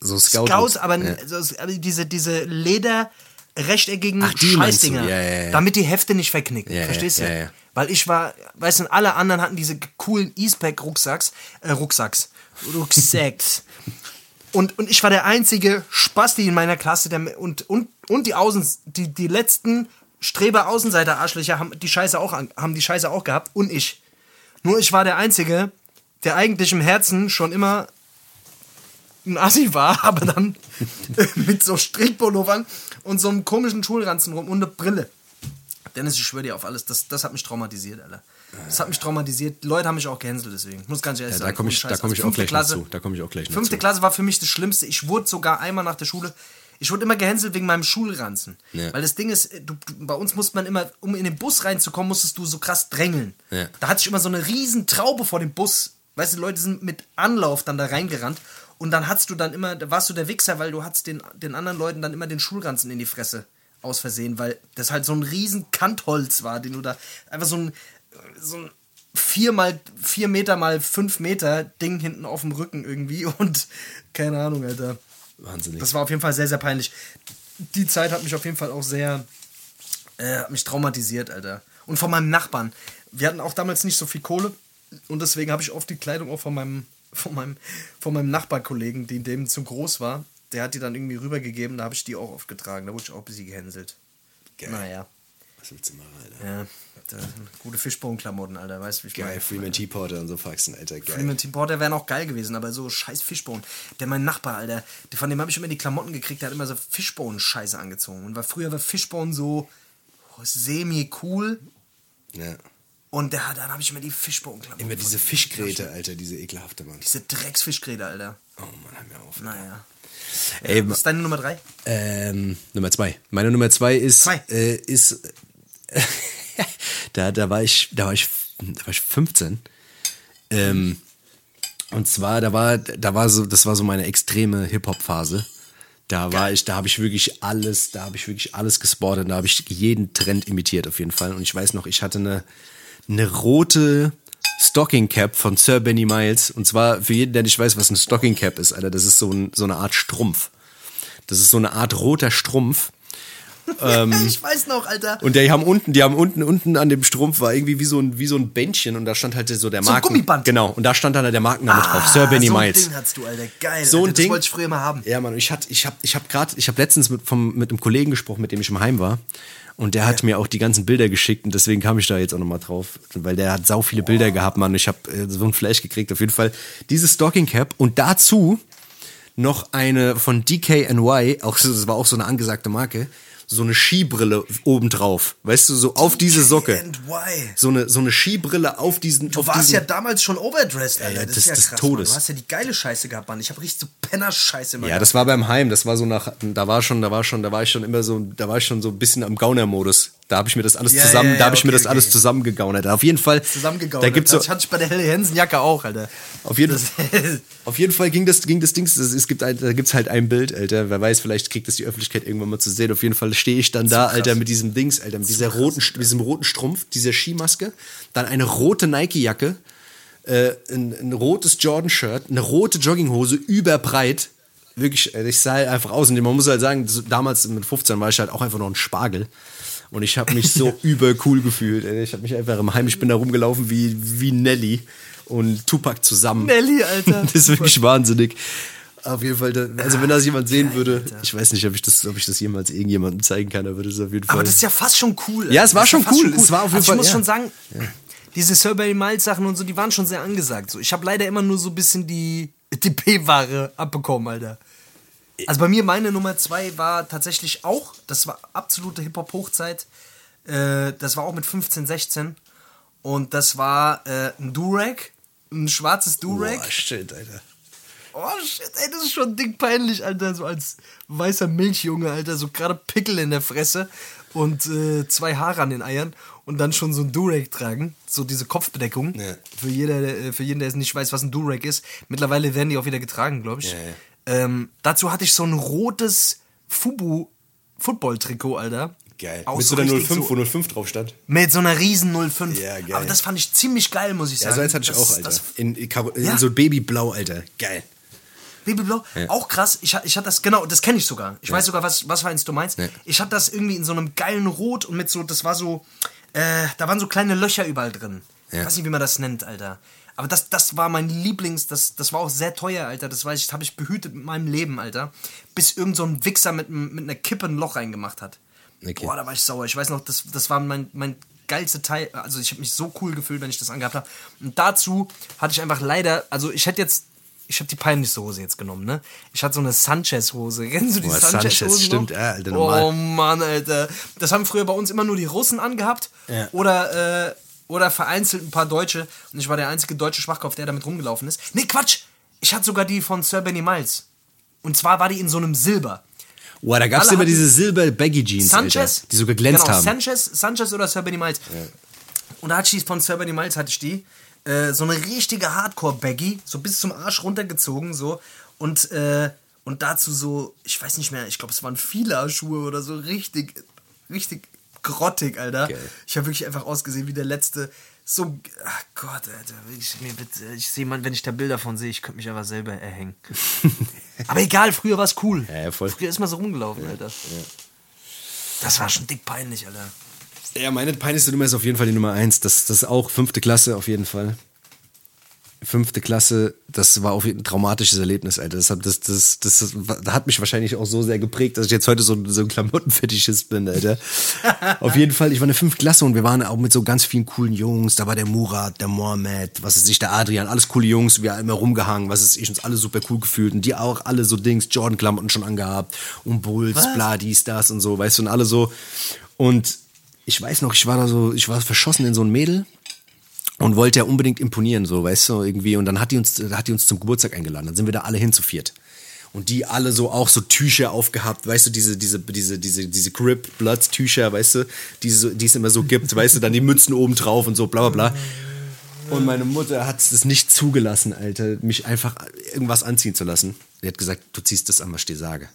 A: So Scout
B: Scouts, aber,
A: Ja.
B: so, aber diese, diese Leder rechteckigen
A: Ach?
B: Scheißdinger,
A: Ja, ja,
B: damit die Hefte nicht verknicken. Verstehst du? Weil ich war, weißt du, alle anderen hatten diese coolen Eastpack-Rucksacks, äh, Rucksacks, Rucksacks. und, und ich war der einzige Spasti in meiner Klasse, der, und, und, und die Außen, die, die letzten Streber-Außenseiter-Arschlöcher haben die Scheiße auch, haben die Scheiße auch gehabt und ich. Nur ich war der Einzige, der eigentlich im Herzen schon immer ein Assi war, aber dann mit so Strickpullovern und so einem komischen Schulranzen rum und eine Brille. Dennis, ich schwöre dir auf alles, das, das hat mich traumatisiert, Alter. Das hat mich traumatisiert. Leute haben mich auch gehänselt deswegen. Muss ganz ehrlich
A: Ja,
B: sagen.
A: da komme ich, da komm ich
B: Also
A: auch gleich noch
B: Klasse,
A: zu. Da komme ich auch gleich
B: Fünfte
A: zu.
B: Klasse war für mich das Schlimmste. Ich wurde sogar einmal nach der Schule, ich wurde immer gehänselt wegen meinem Schulranzen.
A: Ja.
B: Weil das Ding ist, du, du, bei uns musste man immer, um in den Bus reinzukommen, musstest du so krass drängeln.
A: Ja.
B: Da hatte ich immer so eine riesen Traube vor dem Bus. Weißt du, die Leute sind mit Anlauf dann da reingerannt. Und dann hattest du dann immer, da warst du der Wichser, weil du hattest den, den anderen Leuten dann immer den Schulranzen in die Fresse aus Versehen, weil das halt so ein riesen Kantholz war, den du da, einfach so ein, so ein vier mal vier Meter mal fünf Meter Ding hinten auf dem Rücken irgendwie und keine Ahnung, Alter.
A: Wahnsinnig.
B: Das war auf jeden Fall sehr, sehr peinlich. Die Zeit hat mich auf jeden Fall auch sehr, äh, hat mich traumatisiert, Alter. Und von meinem Nachbarn. Wir hatten auch damals nicht so viel Kohle und deswegen habe ich oft die Kleidung auch von meinem, von meinem, von meinem Nachbarkollegen, die dem zu groß war, der hat die dann irgendwie rübergegeben, da habe ich die auch oft getragen. Da wurde ich auch ein bisschen gehänselt. Naja.
A: Was willst du machen, Alter?
B: Ja, da, gute Fishbone-Klamotten, Alter, weißt du, wie ich
A: Geil,
B: meine?
A: Freeman T-Porter und so Faxen, Alter, geil.
B: Freeman Team Porter wären auch geil gewesen, aber so scheiß Fishbone. Der mein Nachbar, Alter, von dem habe ich immer die Klamotten gekriegt, der hat immer so Fishbone-Scheiße angezogen. Und war, früher war Fishbone so semi-cool
A: Ja.
B: und der, dann habe ich immer die Fishbone-Klamotten.
A: Immer diese Fischgräte, Alter, diese ekelhafte, Mann.
B: Diese Drecksfischgräte, Alter.
A: Oh Mann, hör mir auf.
B: Naja.
A: Ey,
B: Was ist deine Nummer drei?
A: Ähm, Nummer zwei. Meine Nummer zwei ist,
B: Zwei.
A: Äh, ist da, da war ich, da war ich, da war ich 15. Ähm, und zwar, da war, da war so, das war so meine extreme Hip-Hop-Phase. Da war ich, da habe ich wirklich alles, da habe ich wirklich alles gesportet, da habe ich jeden Trend imitiert auf jeden Fall. Und ich weiß noch, ich hatte eine, eine rote Stocking Cap von Sir Benny Miles. Und zwar für jeden, der nicht weiß, was ein Stocking Cap ist, Alter, das ist so, ein, so eine Art Strumpf. Das ist so eine Art roter Strumpf.
B: ich weiß noch, Alter.
A: Und die haben unten, die haben unten, unten an dem Strumpf war irgendwie wie so ein, wie so ein Bändchen und da stand halt so der
B: So ein
A: Marken.
B: Gummiband.
A: Genau. Und da stand dann halt der Markenname drauf. Sir Benny
B: so ein
A: Miles.
B: Ding hattest du, Alter. Geil.
A: So ein
B: Alter,
A: Ding.
B: Das wollte ich früher mal haben.
A: Ja, Mann, ich hatte, ich habe, ich habe gerade, ich habe letztens mit, vom, mit einem Kollegen gesprochen, mit dem ich im Heim war. Und der hat mir auch die ganzen Bilder geschickt und deswegen kam ich da jetzt auch nochmal drauf, weil der hat sau viele Bilder gehabt, Mann. Ich habe äh, so ein Flash gekriegt, auf jeden Fall. Diese Stocking Cap und dazu noch eine von DKNY, auch das war auch so eine angesagte Marke, so eine Skibrille obendrauf. Weißt du, so auf diese Socke.
B: And why?
A: So eine, so eine Skibrille auf diesen.
B: Du
A: auf
B: warst
A: diesen,
B: ja damals schon overdressed, Alter.
A: ja,
B: das,
A: des-
B: ist ja
A: des
B: krass,
A: Todes.
B: Mann. Du hast ja die geile Scheiße gehabt, Mann. Ich habe richtig so Penner-Scheiße immer
A: Ja,
B: gehabt.
A: das war beim Heim, das war so nach, da war schon, da war schon, da war ich schon immer so, da war ich schon so ein bisschen am Gauner-Modus. Da habe ich mir das alles
B: Ja,
A: zusammen,
B: ja, ja,
A: da habe ich mir
B: okay,
A: das alles
B: okay.
A: zusammengegaunert. Auf jeden Fall,
B: zusammengegaut.
A: da gibt's so,
B: das hatte ich bei der Helle Hensen Jacke auch, Alter.
A: auf jeden,
B: Das-
A: auf jeden Fall ging das, ging das Ding, es gibt ein, da gibt's halt ein Bild, Alter, wer weiß, vielleicht kriegt das die Öffentlichkeit irgendwann mal zu sehen. Auf jeden Fall stehe ich dann da, Alter, mit diesem Dings, Alter, mit dieser roten, mit diesem roten Strumpf, dieser Skimaske, dann eine rote Nike-Jacke, äh, ein, ein rotes Jordan-Shirt, eine rote Jogginghose, überbreit. Wirklich, ich sah halt einfach aus. Und man muss halt sagen, damals mit 15 war ich halt auch einfach noch ein Spargel. Und ich habe mich so übercool gefühlt. Ich habe mich einfach im Heim, ich bin da rumgelaufen wie, wie Nelly und Tupac zusammen.
B: Nelly, Alter.
A: Das ist wirklich wahnsinnig. Auf jeden Fall, da, also wenn das jemand sehen würde, ich weiß nicht, ob ich das, ob ich das jemals irgendjemandem zeigen kann, aber das ist auf jeden Fall.
B: Aber das ist ja fast schon cool.
A: Ja, es war
B: Das ist
A: schon cool. Es war auf jeden
B: also
A: Fall,
B: Ich muss
A: ja.
B: schon sagen, diese Survey Miles Sachen und so, die waren schon sehr angesagt. So, ich habe leider immer nur so ein bisschen die, die P-Ware abbekommen, Alter. Also bei mir meine Nummer zwei war tatsächlich auch, das war absolute Hip-Hop-Hochzeit. Äh, das war auch mit 15, 16. Und das war äh, ein Durag, ein schwarzes Durag.
A: Boah, shit, Alter.
B: Oh shit, ey, das ist schon dick peinlich, Alter. So als weißer Milchjunge, Alter. So gerade Pickel in der Fresse und äh, zwei Haare an den Eiern und dann schon so ein Durag tragen. So diese Kopfbedeckung.
A: Ja.
B: Für, jeder, der- äh, für jeden, der es nicht weiß, was ein Durag ist. Mittlerweile werden die auch wieder getragen, glaube ich.
A: Ja, ja.
B: Ähm, dazu hatte ich so ein rotes Fubu Football-Trikot, Alter.
A: Geil.
B: Auch
A: Mit
B: so
A: so einer
B: richtig
A: 05,
B: so-
A: wo 05 drauf stand.
B: Mit so einer riesen 05.
A: Ja, geil.
B: Aber das fand ich ziemlich geil, muss ich sagen.
A: Ja, so eins hatte ich
B: das,
A: auch, Alter.
B: Das,
A: in, in, in
B: Ja.
A: so Babyblau, Alter. Geil.
B: Babyblau, auch krass. Ich, ich hatte das, genau, das kenne ich sogar. Ich weiß sogar, was, was für eins du meinst.
A: Ja.
B: Ich hatte das irgendwie in so einem geilen Rot und mit so, das war so, äh, da waren so kleine Löcher überall drin. Ich
A: Ja.
B: weiß nicht, wie man das nennt, Alter. Aber das, das war mein Lieblings, das, das war auch sehr teuer, Alter. Das weiß ich, habe ich behütet mit meinem Leben, Alter. Bis irgend so ein Wichser mit, mit einer Kippe ein Loch reingemacht hat.
A: Okay.
B: Boah, da war ich sauer. Ich weiß noch, das, das war mein, mein geilste Teil. Also ich habe mich so cool gefühlt, wenn ich das angehabt habe. Und dazu hatte ich einfach leider, also ich hätte jetzt, ich habe die peinlichste Hose jetzt genommen, ne? Ich hatte so eine Sanchez-Hose. Kennst du die Sanchez-Hose?
A: Sanchez, stimmt, ja, Alter, normal.
B: Oh Mann, Alter. Das haben früher bei uns immer nur die Russen angehabt.
A: Ja.
B: Oder, äh, oder vereinzelt ein paar Deutsche. Und ich war der einzige deutsche Schwachkopf, der damit rumgelaufen ist. Nee, Quatsch! Ich hatte sogar die von Sir Benny Miles. Und zwar war die in so einem Silber.
A: Boah, da gab's
B: Alle
A: immer diese Silber-Baggy-Jeans,
B: Sanchez,
A: die so geglänzt
B: genau,
A: haben.
B: Sanchez, Sanchez oder Sir Benny Miles. Und da hatte ich die von Sir Benny Miles hatte ich die. Äh, so eine richtige Hardcore-Baggy, so bis zum Arsch runtergezogen, so. Und, äh, und dazu so, ich weiß nicht mehr, ich glaube, es waren Fila-Schuhe oder so, richtig, richtig grottig, Alter.
A: Geil.
B: Ich habe wirklich einfach ausgesehen wie der letzte. So, ach Gott, Alter, mir wird, ich sehe man, wenn ich da Bilder von sehe, ich könnte mich einfach selber erhängen. Aber egal, früher war es cool.
A: Ja, ja, voll.
B: Früher ist man so rumgelaufen, Alter. Das war schon dick peinlich, Alter.
A: Ja, meine peinlichste Nummer ist auf jeden Fall die Nummer eins. Das, das ist auch fünfte Klasse auf jeden Fall. Fünfte Klasse, das war auf jeden Fall ein traumatisches Erlebnis, Alter. Das hat, das, das, das, hat mich wahrscheinlich auch so sehr geprägt, dass ich jetzt heute so, so ein Klamottenfetischist bin, Alter. auf jeden Fall, ich war in der fünften Klasse und wir waren auch mit so ganz vielen coolen Jungs. Da war der Murat, der Mohammed, was ist ich, der Adrian, alles coole Jungs. Wir haben immer rumgehangen, was ist ich, uns alle super cool gefühlt. Und die auch alle so Dings, Jordan-Klamotten schon angehabt und Bulls, bla, dies, das und so, weißt du, und alle so. Und ich weiß noch, ich war da so, ich war verschossen in so ein Mädel und wollte ja unbedingt imponieren, so, weißt du, irgendwie. Und dann hat die uns, hat die uns zum Geburtstag eingeladen. Dann sind wir da alle hin zu viert. Und die alle so auch so Tücher aufgehabt, weißt du, diese, diese, diese, diese, diese Grip Bloods Tücher, weißt du, die, so, die es immer so gibt, weißt du, dann die Mützen oben drauf und so, bla bla bla. Und meine Mutter hat es nicht zugelassen, Alter, mich einfach irgendwas anziehen zu lassen. Sie hat gesagt, du ziehst das an, was ich dir sage.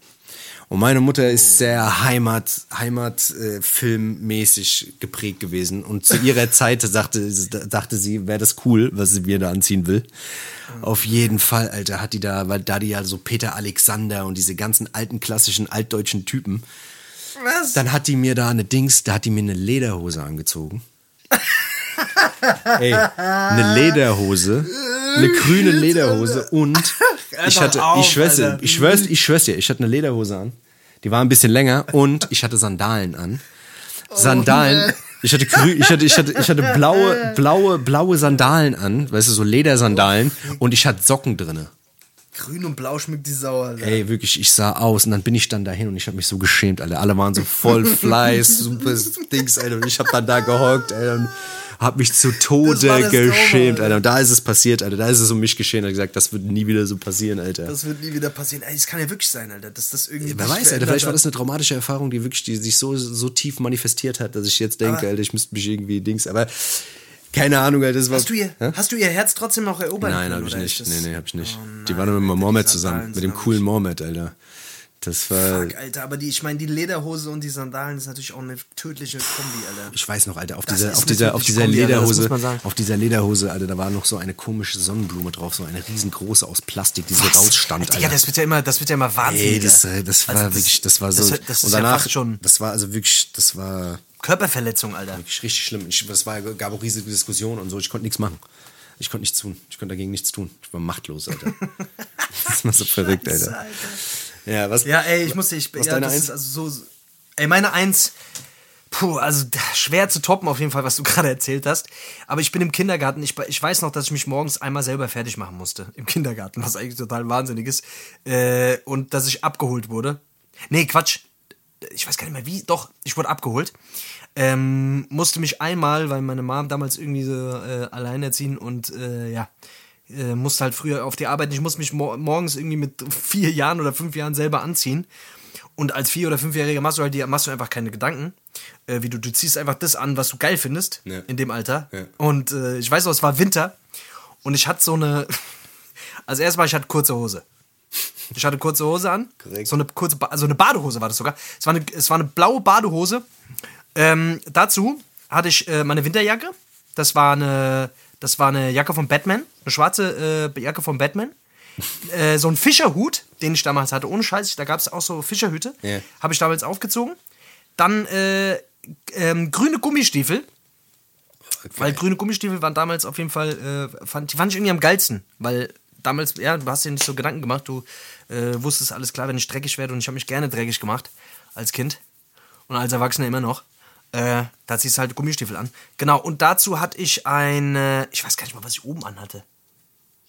A: Und meine Mutter ist sehr Heimat, Heimat, äh, geprägt gewesen. Und zu ihrer Zeit sagte, dachte sie, wäre das cool, was sie mir da anziehen will. Auf jeden Fall, Alter, hat die da, weil da die ja so Peter Alexander und diese ganzen alten klassischen altdeutschen Typen.
B: Was?
A: Dann hat die mir da eine Dings, da hat die mir eine Lederhose angezogen. Ey, eine Lederhose, eine grüne Lederhose und ich hatte, ich schwör's, dir, ich schwör's, ich schwör's dir, ich hatte eine Lederhose an. Die war ein bisschen länger und ich hatte Sandalen an. Sandalen. Ich hatte, grü ich hatte, ich hatte, ich hatte blaue, blaue, blaue Sandalen an, weißt du, so Ledersandalen und ich hatte Socken drinne.
B: Grün und blau schmeckt die Sau, Alter.
A: Ey, wirklich, ich sah aus und dann bin ich dann dahin und ich habe mich so geschämt, Alter. Alle waren so voll Fleiß, super Dings, Alter. Und ich habe dann da gehockt, Alter, und hab mich zu Tode
B: war das Trauma,
A: geschämt,
B: Alter.
A: Alter. Und da ist es passiert, Alter. Da ist es um mich geschehen. Er gesagt, das wird nie wieder so passieren, Alter.
B: Das wird nie wieder passieren. Ey, das kann ja wirklich sein, Alter, dass das irgendwie.
A: Wer
B: dich
A: weiß, Alter, vielleicht war das eine traumatische Erfahrung, die wirklich, die sich so, so tief manifestiert hat, dass ich jetzt denke,
B: Aber-
A: Alter, ich müsste mich irgendwie Dings, aber keine Ahnung, Alter, das war.
B: Hast du, ihr,
A: Hä?
B: hast du ihr Herz trotzdem noch erobern
A: Nein, habe ich nicht. Nee, nee, hab ich nicht.
B: Oh
A: die
B: nein,
A: waren immer mit
B: Alter,
A: Mohammed
B: die
A: zusammen, mit dem coolen Mohammed, Alter. Das war.
B: Fuck, Alter, aber die, ich meine, die Lederhose und die Sandalen ist natürlich auch eine tödliche Kombi, Alter.
A: Ich weiß noch, Alter, auf
B: Das
A: dieser, auf dieser, auf dieser
B: Kombi, Alter,
A: Lederhose,
B: sagen.
A: auf dieser Lederhose, Alter, da war noch so eine komische Sonnenblume drauf, so eine riesengroße aus Plastik, die so rausstand, Alter.
B: das wird ja immer, das wird ja immer wahnsinnig.
A: Ey, das, das war
B: Also das-
A: wirklich, das war so.
B: das- das
A: und
B: ja
A: danach,
B: fast schon-
A: das war also wirklich, das war
B: Körperverletzung, Alter.
A: richtig schlimm. Ich, das war, gab auch riesige Diskussionen und so. Ich konnte nichts machen. Ich konnte nichts tun. Ich konnte dagegen nichts tun. Ich war machtlos, Alter. das war so verrückt, Alter.
B: Alter.
A: Ja, was?
B: Ja, ey, ich musste, ich,
A: Was
B: ja,
A: deine
B: das
A: Eins?
B: ist also so, ey, meine Eins, puh, also schwer zu toppen auf jeden Fall, was du gerade erzählt hast. Aber ich bin im Kindergarten, ich, ich weiß noch, dass ich mich morgens einmal selber fertig machen musste. Im Kindergarten, was eigentlich total wahnsinnig ist. Äh, und dass ich abgeholt wurde. Nee, Quatsch. Ich weiß gar nicht mehr wie, doch, ich wurde abgeholt. Ähm, musste mich einmal, weil meine Mom damals irgendwie so äh, alleinerziehend und äh, ja, äh, musste halt früher auf die Arbeit. Ich musste mich mor morgens irgendwie mit vier Jahren oder fünf Jahren selber anziehen. Und als vier- oder fünfjähriger machst du halt die, machst du einfach keine Gedanken. Äh, wie du, du ziehst einfach das an, was du geil findest
A: Ja.
B: in dem Alter.
A: Ja.
B: Und äh, ich weiß noch, es war Winter und ich hatte so eine. Also erstmal, ich hatte kurze Hose. Ich hatte kurze Hose an.
A: Korrekt.
B: So eine kurze, ba also eine Badehose war das sogar. Es war eine, es war eine blaue Badehose. Ähm, dazu hatte ich äh, meine Winterjacke. Das war eine, das war eine Jacke von Batman, eine schwarze äh, Jacke von Batman. äh, so ein Fischerhut, den ich damals hatte, ohne Scheiß. Da gab es auch so Fischerhüte.
A: Ja.
B: Habe ich damals aufgezogen. Dann äh, ähm, grüne Gummistiefel. Weil grüne Gummistiefel waren damals auf jeden Fall, äh, fand, die fand ich irgendwie am geilsten. Weil damals, ja, du hast dir nicht so Gedanken gemacht, du äh, wusstest alles klar, wenn ich dreckig werde und ich habe mich gerne dreckig gemacht als Kind und als Erwachsener immer noch. Äh, da ziehst du halt Gummistiefel an. Genau, und dazu hatte ich eine, ich weiß gar nicht mal, was ich oben anhatte.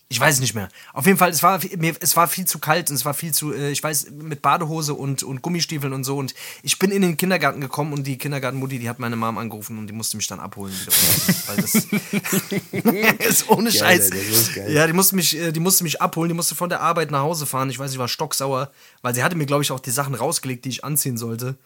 B: Ich weiß es nicht mehr. Auf jeden Fall, es war, mir, es war viel zu kalt und es war viel zu, äh, ich weiß, mit Badehose und, und Gummistiefeln und so. Und ich bin in den Kindergarten gekommen und die Kindergartenmutti, die hat meine Mom angerufen und die musste mich dann abholen. Weil das ist ohne Scheiß.
A: Geil.
B: Ja, die musste, mich, äh, die musste mich abholen, die musste von der Arbeit nach Hause fahren. Ich weiß, ich war stocksauer, weil sie hatte mir, glaube ich, auch die Sachen rausgelegt, die ich anziehen sollte.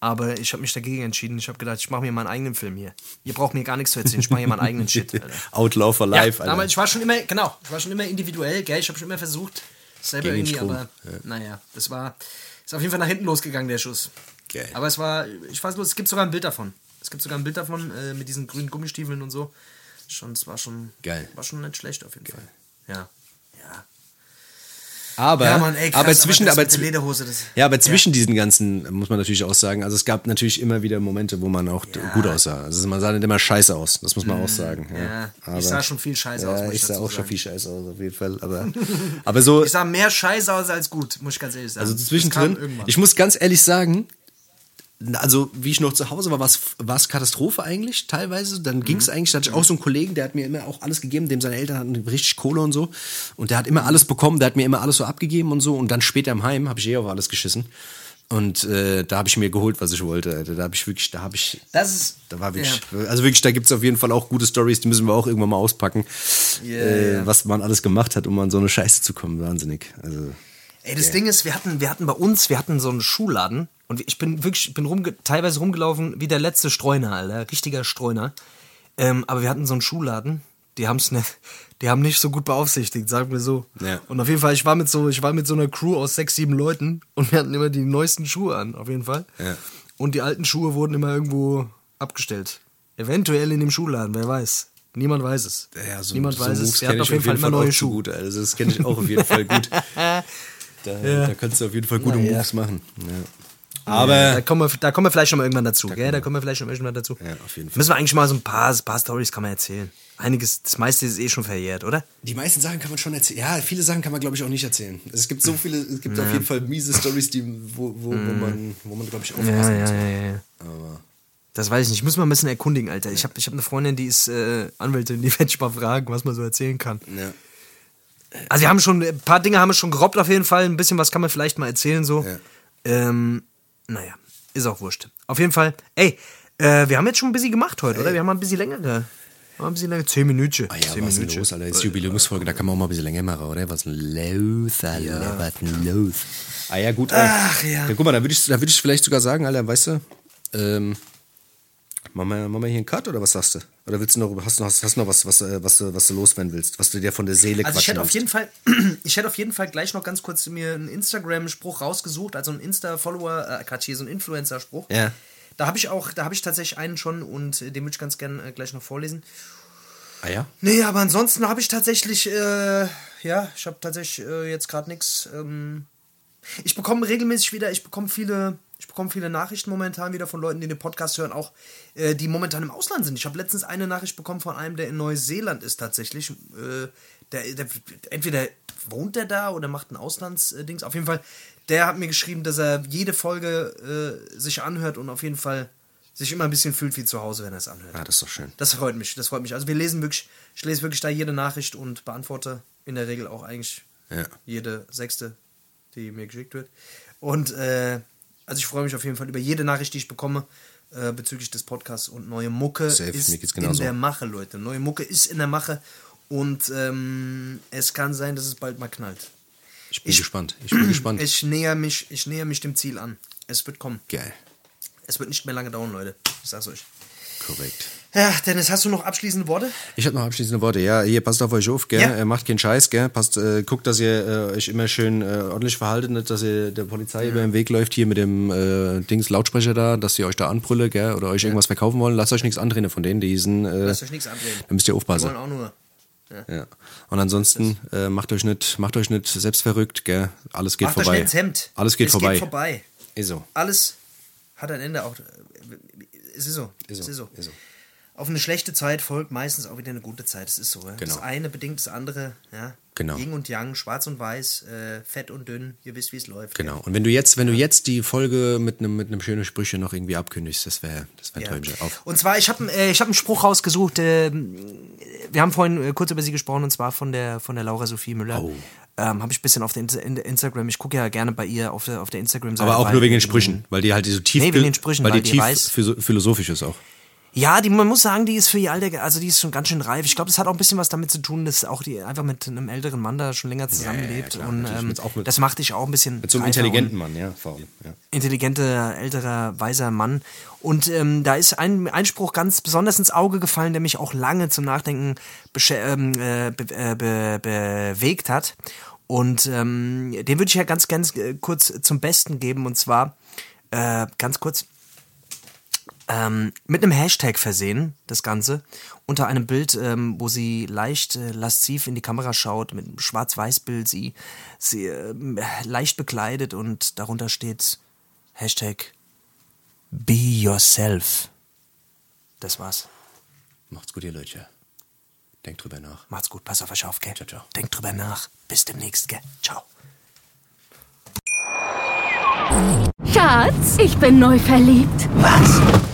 B: Aber ich habe mich dagegen entschieden. Ich habe gedacht, ich mache mir meinen eigenen Film hier. Ihr braucht mir gar nichts zu erzählen. Ich mache hier meinen eigenen Shit. Alter.
A: Outlaw for Life,
B: ja,
A: Alter.
B: ich war schon immer, genau, ich war schon immer individuell, gell? Ich habe schon immer versucht, selber
A: Gegen
B: irgendwie, aber naja, das war, ist auf jeden Fall nach hinten losgegangen, der Schuss.
A: Geil.
B: Aber es war, ich weiß bloß, es gibt sogar ein Bild davon. Es gibt sogar ein Bild davon äh, mit diesen grünen Gummistiefeln und so. Schon, es war schon,
A: Geil.
B: war schon nicht schlecht auf jeden Fall. Ja. Ja.
A: Aber,
B: Ja, Mann, ey, krass,
A: aber zwischen,
B: das
A: aber,
B: der
A: zw-
B: Lederhose, das,
A: ja, aber zwischen diesen ganzen muss man natürlich auch sagen, also es gab natürlich immer wieder Momente, wo man auch d- gut aussah. Also man sah nicht immer scheiße aus, das muss man auch sagen. Ja,
B: ja.
A: aber,
B: ich sah schon viel scheiße aus,
A: Ja,
B: ich
A: ich sah auch schon
B: sagen.
A: viel scheiße aus, auf jeden Fall. Aber, aber so,
B: Ich sah mehr scheiße aus als gut, muss ich ganz ehrlich sagen.
A: also
B: Das
A: zwischendrin, ich muss ganz ehrlich sagen, also wie ich noch zu Hause war, war es Katastrophe eigentlich teilweise. Dann ging
B: Mhm.
A: es eigentlich, da hatte ich auch so einen Kollegen, der hat mir immer auch alles gegeben, dem seine Eltern hatten richtig Kohle und so. Und der hat immer alles bekommen, der hat mir immer alles so abgegeben und so. Und dann später im Heim habe ich eh auf alles geschissen. Und äh, da habe ich mir geholt, was ich wollte. Alter. Da habe ich wirklich, da habe ich,
B: das ist,
A: da war wirklich, also wirklich, da gibt es auf jeden Fall auch gute Stories, die müssen wir auch irgendwann mal auspacken, äh, was man alles gemacht hat, um an so eine Scheiße zu kommen. Wahnsinnig. Also,
B: Ey, das Ding ist, wir hatten, wir hatten bei uns, wir hatten so einen Schuhladen und ich bin wirklich, ich bin rumge teilweise rumgelaufen wie der letzte Streuner, Alter, richtiger Streuner. Ähm, aber wir hatten so einen Schuhladen, die haben's nicht, die haben nicht so gut beaufsichtigt, sagen wir so.
A: Ja.
B: Und auf jeden Fall, ich war mit so, ich war mit so einer Crew aus sechs, sieben Leuten und wir hatten immer die neuesten Schuhe an, auf jeden Fall.
A: Ja.
B: Und die alten Schuhe wurden immer irgendwo abgestellt. Eventuell in dem Schuhladen, wer weiß. Niemand weiß es.
A: Ja, so,
B: Niemand
A: so
B: weiß
A: Moves
B: es. Er hat auf jeden Fall immer neue Schuhe.
A: Gut, also das kenne ich auch auf jeden Fall gut. Da, da kannst du auf jeden Fall gute
B: Naja.
A: Moves machen. Ja.
B: Da
A: Aber
B: kommen, wir, da kommen wir vielleicht noch mal irgendwann dazu, gell? Da kommen wir vielleicht noch irgendwann dazu.
A: Ja, auf jeden Fall.
B: Müssen wir eigentlich mal so ein paar, ein paar Stories kann man erzählen. Einiges, das meiste ist eh schon verjährt, oder?
A: die meisten Sachen kann man schon erzählen. Ja, viele Sachen kann man, glaube ich, auch nicht erzählen. Es gibt so viele, es gibt auf jeden Fall miese Stories, die, wo, wo, wo man, wo man glaube ich, aufpassen
B: Ja, ja,
A: muss.
B: ja, ja.
A: Aber
B: Das weiß ich nicht. Ich muss mal ein bisschen erkundigen, Alter. Ich habe ich hab eine Freundin, die ist äh, Anwältin, die werde ich mal fragen, was man so erzählen kann.
A: ja.
B: Also wir haben schon, ein paar Dinge haben wir schon gerobbt auf jeden Fall. Ein bisschen was kann man vielleicht mal erzählen so.
A: Ja.
B: Ähm, naja, ist auch wurscht. Auf jeden Fall, ey, äh, wir haben jetzt schon ein bisschen gemacht heute, oder? Wir haben mal ein bisschen längere. Mal ein bisschen länger. Zehn Minuten.
A: Ah ja,
B: Zehn
A: was
B: Minuten.
A: los, Alter? Das ist Jubiläumsfolge, da kann man auch mal ein bisschen länger machen, oder? Was denn los, Alter? Was ist denn los? Ah ja, gut.
B: Ach, ja.
A: Dann guck mal, da würde ich, da würd ich vielleicht sogar sagen, Alter, weißt du, ähm, machen wir, machen wir hier einen Cut oder was sagst du? Oder willst du noch, hast du noch, hast du noch was, was, äh, was, du, was du loswerden willst? Was du dir von der Seele
B: Also ich hätte auf jeden Fall, ich hätte auf jeden Fall gleich noch ganz kurz mir einen Instagram-Spruch rausgesucht, also einen Insta-Follower, äh, Quatsch, hier so einen Influencer-Spruch.
A: Ja.
B: Da habe ich auch, da habe ich tatsächlich einen schon und äh, den würde ich ganz gerne äh, gleich noch vorlesen.
A: Ah ja?
B: Nee, aber ansonsten habe ich tatsächlich, äh, ja, ich habe tatsächlich äh, jetzt gerade nichts. Ähm, ich bekomme regelmäßig wieder, ich bekomme viele, ich bekomme viele Nachrichten momentan wieder von Leuten, die den Podcast hören, auch äh, die momentan im Ausland sind. Ich habe letztens eine Nachricht bekommen von einem, der in Neuseeland ist tatsächlich. Äh, der, der, entweder wohnt der da oder macht ein Auslandsdings. Auf jeden Fall, der hat mir geschrieben, dass er jede Folge äh, sich anhört und auf jeden Fall sich immer ein bisschen fühlt wie zu Hause, wenn er es anhört.
A: Ja, das ist doch schön.
B: Das freut mich, das freut mich. Also wir lesen wirklich, ich lese wirklich da jede Nachricht und beantworte in der Regel auch eigentlich
A: Ja.
B: jede sechste, die mir geschickt wird. Und äh, also ich freue mich auf jeden Fall über jede Nachricht, die ich bekomme äh, bezüglich des Podcasts und neue Mucke
A: Safe,
B: ist in der Mache, Leute. Neue Mucke ist in der Mache und ähm, es kann sein, dass es bald mal knallt.
A: Ich bin gespannt. Ich bin gespannt.
B: Ich näher mich, ich näher mich dem Ziel an. Es wird kommen.
A: Geil.
B: Es wird nicht mehr lange dauern, Leute. Ich sag's euch.
A: Korrekt.
B: Ja, Dennis, hast du noch abschließende Worte?
A: Ich habe noch abschließende Worte. Ja, hier passt auf euch auf, gell?
B: Ja.
A: Macht keinen Scheiß, gell? Passt, äh, guckt, dass ihr äh, euch immer schön äh, ordentlich verhaltet, nicht, dass ihr der Polizei über den Weg läuft hier mit dem äh, Dings Lautsprecher da, dass sie euch da anbrülle, gell? Oder euch irgendwas verkaufen wollen. Lasst euch nichts andrehen von denen, die sind. Äh,
B: Lasst euch nichts andrehen.
A: Da müsst ihr aufpassen.
B: wollen auch nur.
A: Ja. Und ansonsten äh, macht euch nicht, macht euch nicht selbst verrückt, gell? Alles geht
B: Macht euch
A: vorbei.
B: nicht ins Hemd.
A: Alles geht
B: es
A: vorbei.
B: geht vorbei.
A: Ist so.
B: Alles hat ein Ende. Auch, es ist so.
A: Ist
B: Es
A: so.
B: ist so.
A: Ist so.
B: Auf eine schlechte Zeit folgt meistens auch wieder eine gute Zeit. Es ist so. Ja?
A: Genau.
B: Das eine bedingt das andere. Ja?
A: Genau.
B: Yin und Yang, schwarz und weiß, äh, fett und dünn. Ihr wisst, wie es läuft.
A: Genau. Und wenn du jetzt, wenn du jetzt die Folge mit einem mit einem schönen Sprüche noch irgendwie abkündigst, das wäre das wär ein
B: Ja.
A: Träumchen. Auf.
B: Und zwar, ich habe äh, ich hab einen Spruch rausgesucht. Äh, wir haben vorhin äh, kurz über sie gesprochen und zwar von der von der Laura Sophie Müller.
A: Oh.
B: Ähm, habe ich ein bisschen auf der in Instagram. Ich gucke ja gerne bei ihr auf der auf der Instagram-Seite.
A: Aber auch nur wegen den Sprüchen, weil die halt so tief,
B: Nee, wegen den Sprüchen,
A: weil,
B: weil
A: die
B: die
A: tief
B: weiß-
A: philo- philosophisch ist auch.
B: Ja, die, man muss sagen, die ist für ihr Alter, also die ist schon ganz schön reif. Ich glaube, das hat auch ein bisschen was damit zu tun, dass auch die einfach mit einem älteren Mann da schon länger zusammenlebt.
A: klar,
B: und
A: natürlich,
B: ähm,
A: mit-
B: das macht dich auch ein bisschen.
A: Mit so einem intelligenten Mann, ja, vor allem. Ja.
B: und Intelligenter, älterer, weiser Mann. Und ähm, da ist ein Einspruch ganz besonders ins Auge gefallen, der mich auch lange zum Nachdenken ähm, äh, be äh, be bewegt hat. Und ähm, den würde ich ja ganz, ganz äh, kurz zum Besten geben. Und zwar, äh, ganz kurz, ähm, mit einem Hashtag versehen, das Ganze, unter einem Bild, ähm, wo sie leicht äh, lasziv in die Kamera schaut, mit einem Schwarz-Weiß-Bild, sie, sie ähm, leicht bekleidet und darunter steht Hashtag Be Yourself. Das war's.
A: Macht's gut, ihr Leute. Denkt drüber nach.
B: Macht's gut, pass auf euch auf, gell?
A: Ciao, ciao.
B: Denkt drüber nach. Bis demnächst, gell? Ciao.
F: Schatz, ich bin neu verliebt.
G: Was?